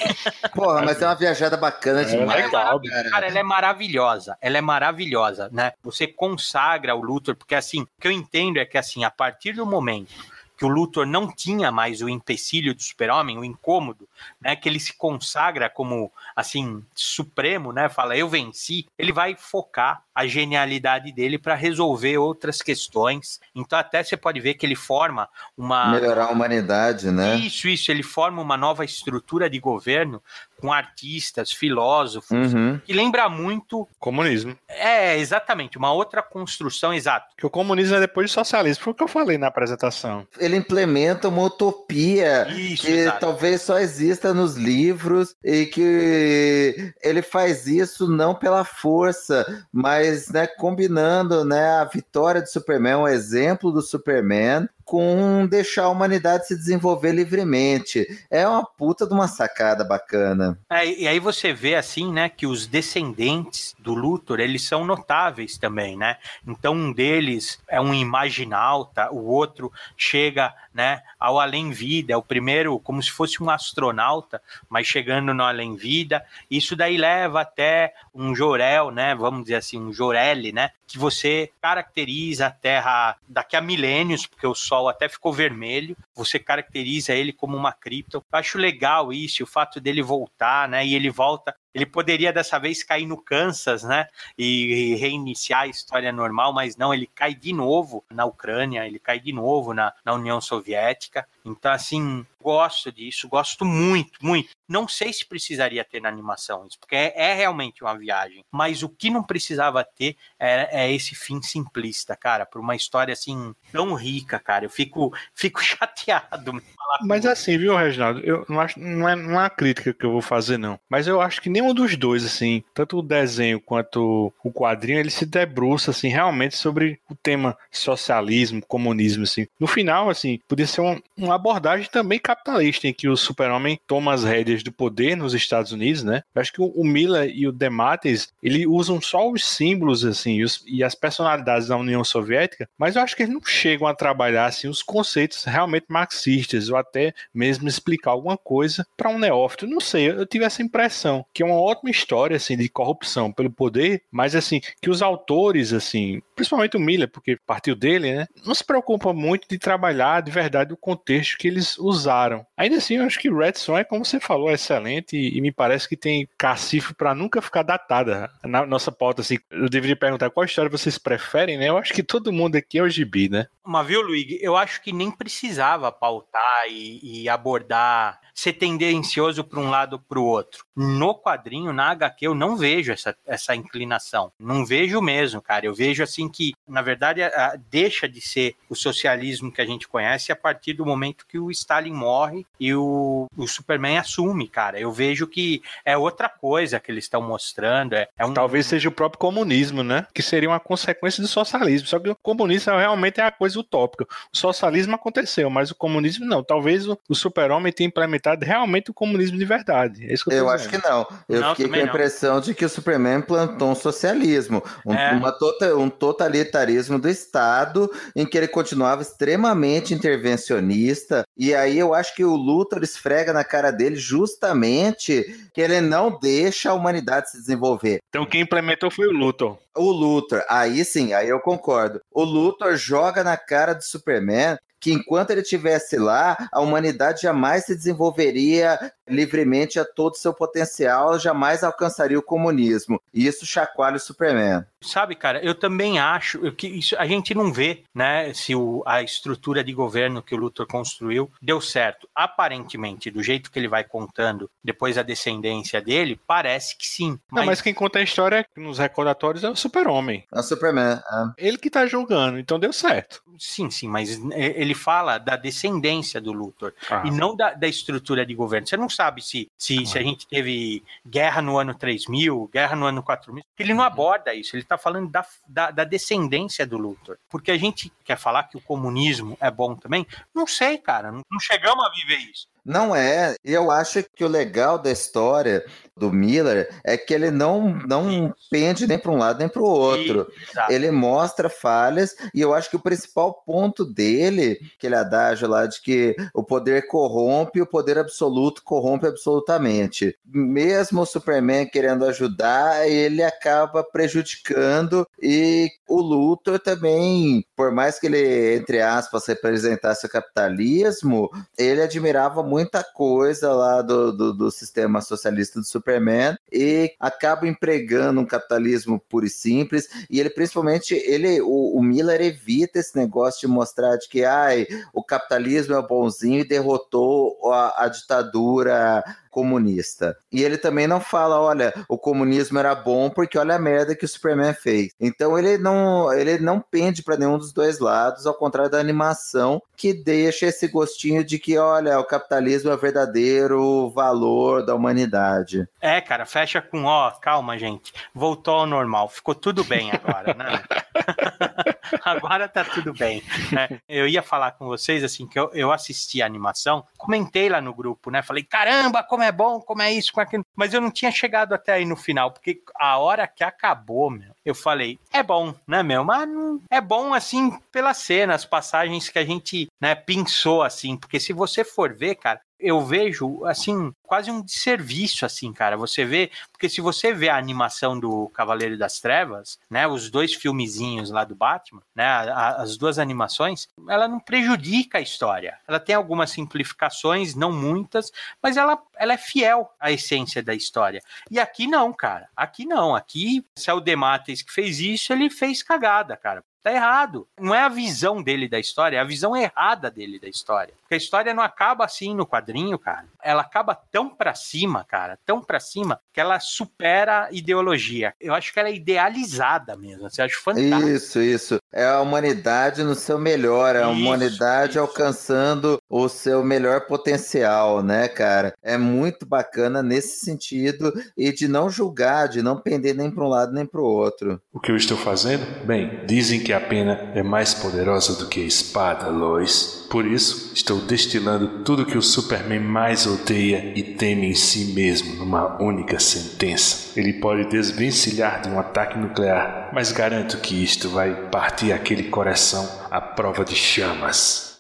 Porra, mas é uma viajada bacana é demais. É legal, cara. cara, ela é maravilhosa, ela é maravilhosa, né? Você consagra o Luthor, porque assim, o que eu entendo é que assim, a partir do momento que o Luthor não tinha mais o empecilho do super-homem, o incômodo, né, que ele se consagra como, assim, supremo, né, fala, eu venci, ele vai focar a genialidade dele para resolver outras questões. Então até você pode ver que ele forma uma... Melhorar a humanidade, né? Isso, isso, ele forma uma nova estrutura de governo com artistas, filósofos, uhum. que lembra muito. Comunismo. É, exatamente, uma outra construção, exato. Que o comunismo é depois do socialismo, foi o que eu falei na apresentação. Ele implementa uma utopia Isso, que exato. talvez só exista nos livros e que ele faz isso não pela força, mas né, combinando né, a vitória do Superman, o exemplo do Superman, com deixar a humanidade se desenvolver livremente. É uma puta de uma sacada bacana. É, e aí você vê assim, né, que os descendentes do Luthor, eles são notáveis também, né? Então um deles é um imaginalta, o outro chega, né, ao além-vida, é o primeiro como se fosse um astronauta, mas chegando no além-vida. Isso daí leva até um Jorel, né, vamos dizer assim, um Jorelle, né, que você caracteriza a Terra daqui a milênios, porque o Sol até ficou vermelho, você caracteriza ele como uma cripta. Eu acho legal isso, o fato dele voltar, né? E ele volta ele poderia dessa vez cair no Kansas, né? E reiniciar a história normal, mas não, ele cai de novo na Ucrânia, ele cai de novo na, na União Soviética. Então, assim, gosto disso, gosto muito, muito. Não sei se precisaria ter na animação isso, porque é, é realmente uma viagem. Mas o que não precisava ter é, é esse fim simplista, cara, por uma história assim tão rica, cara. Eu fico, fico chateado. Mas assim, viu, Reginaldo? Eu não acho, não é, não é uma crítica que eu vou fazer, não. Mas eu acho que nenhum dos dois, assim, tanto o desenho quanto o quadrinho, ele se debruça, assim, realmente sobre o tema socialismo, comunismo, assim. No final, assim, podia ser uma, uma abordagem também capitalista, em que o super-homem toma as rédeas do poder nos Estados Unidos, né? Eu acho que o Miller e o Demates, ele usam só os símbolos, assim, e, os, e as personalidades da União Soviética, mas eu acho que eles não chegam a trabalhar, assim, os conceitos realmente marxistas, ou até mesmo explicar alguma coisa para um neófito. Não sei, eu tive essa impressão, que é uma ótima história, assim, de corrupção pelo poder, mas, assim, que os autores, assim, principalmente o Miller, porque partiu dele, né? Não se preocupa muito de trabalhar de verdade o contexto que eles usaram. Ainda assim, eu acho que Red Son é, como você falou, é excelente e, e me parece que tem cacifo para nunca ficar datada. Na nossa pauta, assim, eu deveria perguntar qual história vocês preferem, né? Eu acho que todo mundo aqui é o gibi, né? Mas viu, Luigi, eu acho que nem precisava pautar e, e abordar, ser tendencioso para um lado ou para o outro. No quadrinho, na HQ, eu não vejo essa, essa inclinação. Não vejo mesmo, cara. Eu vejo assim que, na verdade, a, a, deixa de ser o socialismo que a gente conhece a partir do momento que o Stalin morre e o, o Superman assume, cara. Eu vejo que é outra coisa que eles estão mostrando. É, é um... Talvez seja o próprio comunismo, né? Que seria uma consequência do socialismo. Só que o comunismo realmente é a coisa utópica. O socialismo aconteceu, mas o comunismo não. Talvez o, o super-homem tenha implementado realmente o comunismo de verdade. É isso que eu, eu acho que não. Eu não, fiquei com a impressão não. de que o Superman plantou um socialismo, um, é. uma tota, um totalitarismo do Estado, em que ele continuava extremamente intervencionista. E aí eu acho que o Luthor esfrega na cara dele justamente que ele não deixa a humanidade se desenvolver. Então quem implementou foi o Luthor. O Luthor, aí sim, aí eu concordo. O Luthor joga na cara do Superman que enquanto ele estivesse lá, a humanidade jamais se desenvolveria livremente a todo o seu potencial, jamais alcançaria o comunismo. E isso chacoalha o Superman. Sabe, cara, eu também acho que isso a gente não vê, né, se o, a estrutura de governo que o Luthor construiu deu certo. Aparentemente, do jeito que ele vai contando, depois a descendência dele, parece que sim. Mas... Não, mas quem conta a história nos recordatórios é o Super-Homem. É o Superman. É. Ele que tá julgando, então deu certo. Sim, sim, mas ele fala da descendência do Luthor ah. e não da, da, estrutura de governo. Você não sabe se, se, ah. se, a gente teve guerra no ano 3000, guerra no ano 4000. Ele não aborda isso, ele está falando da, da, da, descendência do Luthor. Porque a gente quer falar que o comunismo é bom também? Não sei, cara, não, não chegamos a viver isso. Não é. E eu acho que o legal da história do Miller é que ele não, não pende nem para um lado nem para o outro. Ele mostra falhas e eu acho que o principal ponto dele, aquele adágio lá de que o poder corrompe, o poder absoluto corrompe absolutamente. Mesmo o Superman querendo ajudar, ele acaba prejudicando e o Luthor também, por mais que ele, entre aspas, representasse o capitalismo, ele admirava muita coisa lá do, do, do sistema socialista do Superman e acaba empregando um capitalismo puro e simples. E ele, principalmente, ele, o, o Miller evita esse negócio de mostrar de que ai, o capitalismo é bonzinho e derrotou a, a ditadura comunista. E ele também não fala, olha, o comunismo era bom porque olha a merda que o Superman fez. Então ele não, ele não pende para nenhum dos dois lados, ao contrário da animação que deixa esse gostinho de que, olha, o capitalismo é o verdadeiro valor da humanidade. É, cara, fecha com, ó, calma, gente, voltou ao normal, ficou tudo bem agora, né? agora tá tudo bem. Né? Eu ia falar com vocês, assim, que eu, eu assisti a animação, comentei lá no grupo, né? Falei, caramba, como é bom, como é isso, como é aquilo. Mas eu não tinha chegado até aí no final, porque a hora que acabou, meu, eu falei, é bom, né, meu? Mas é bom, assim, pelas cenas, passagens que a gente, né, pensou, assim. Porque se você for ver, cara, eu vejo, assim, quase um desserviço, assim, cara. Você vê, porque se você vê a animação do Cavaleiro das Trevas, né, os dois filmezinhos lá do Batman, né, as duas animações, ela não prejudica a história. Ela tem algumas simplificações, não muitas, mas ela, ela é fiel à essência da história. E aqui não, cara. Aqui não. Aqui, se é o Demates que fez isso, ele fez cagada, cara. Tá errado. Não é a visão dele da história, é a visão errada dele da história. Porque a história não acaba assim no quadrinho, cara. Ela acaba tão pra cima, cara, tão pra cima, que ela supera a ideologia. Eu acho que ela é idealizada mesmo. Você acha fantástico. Isso, isso. É a humanidade no seu melhor, é a Isso, humanidade isso. alcançando o seu melhor potencial, né, cara? É muito bacana nesse sentido e de não julgar, de não pender nem para um lado nem para o outro. O que eu estou fazendo? Bem, dizem que a pena é mais poderosa do que a espada, Lois. Por isso, estou destilando tudo que o Superman mais odeia e teme em si mesmo numa única sentença. Ele pode desvencilhar de um ataque nuclear, mas garanto que isto vai partir aquele coração à prova de chamas.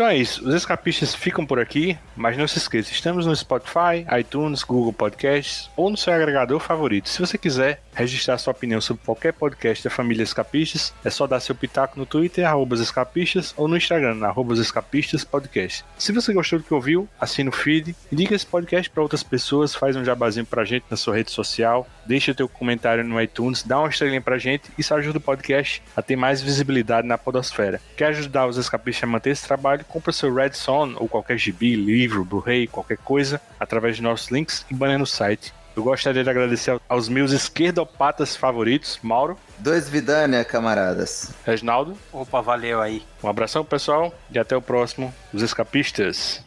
Então é isso, os escapistas ficam por aqui, mas não se esqueça, estamos no Spotify, iTunes, Google Podcasts ou no seu agregador favorito. Se você quiser registrar sua opinião sobre qualquer podcast da família Escapistas, é só dar seu pitaco no Twitter, escapistas, ou no Instagram, arroba os escapistas podcast. Se você gostou do que ouviu, assina o feed, indica esse podcast para outras pessoas, faz um jabazinho pra gente na sua rede social, deixa o teu comentário no iTunes, dá uma estrelinha pra gente, isso ajuda o podcast a ter mais visibilidade na podosfera. Quer ajudar os escapistas a manter esse trabalho? Compra seu Red Son ou qualquer gibi, livro, Blu-ray, qualquer coisa, através de nossos links e banner no site. Eu gostaria de agradecer aos meus esquerdopatas favoritos, Mauro, Dois Vidânia, camaradas. Reginaldo. Opa, valeu aí. Um abração, pessoal, e até o próximo, Os Escapistas.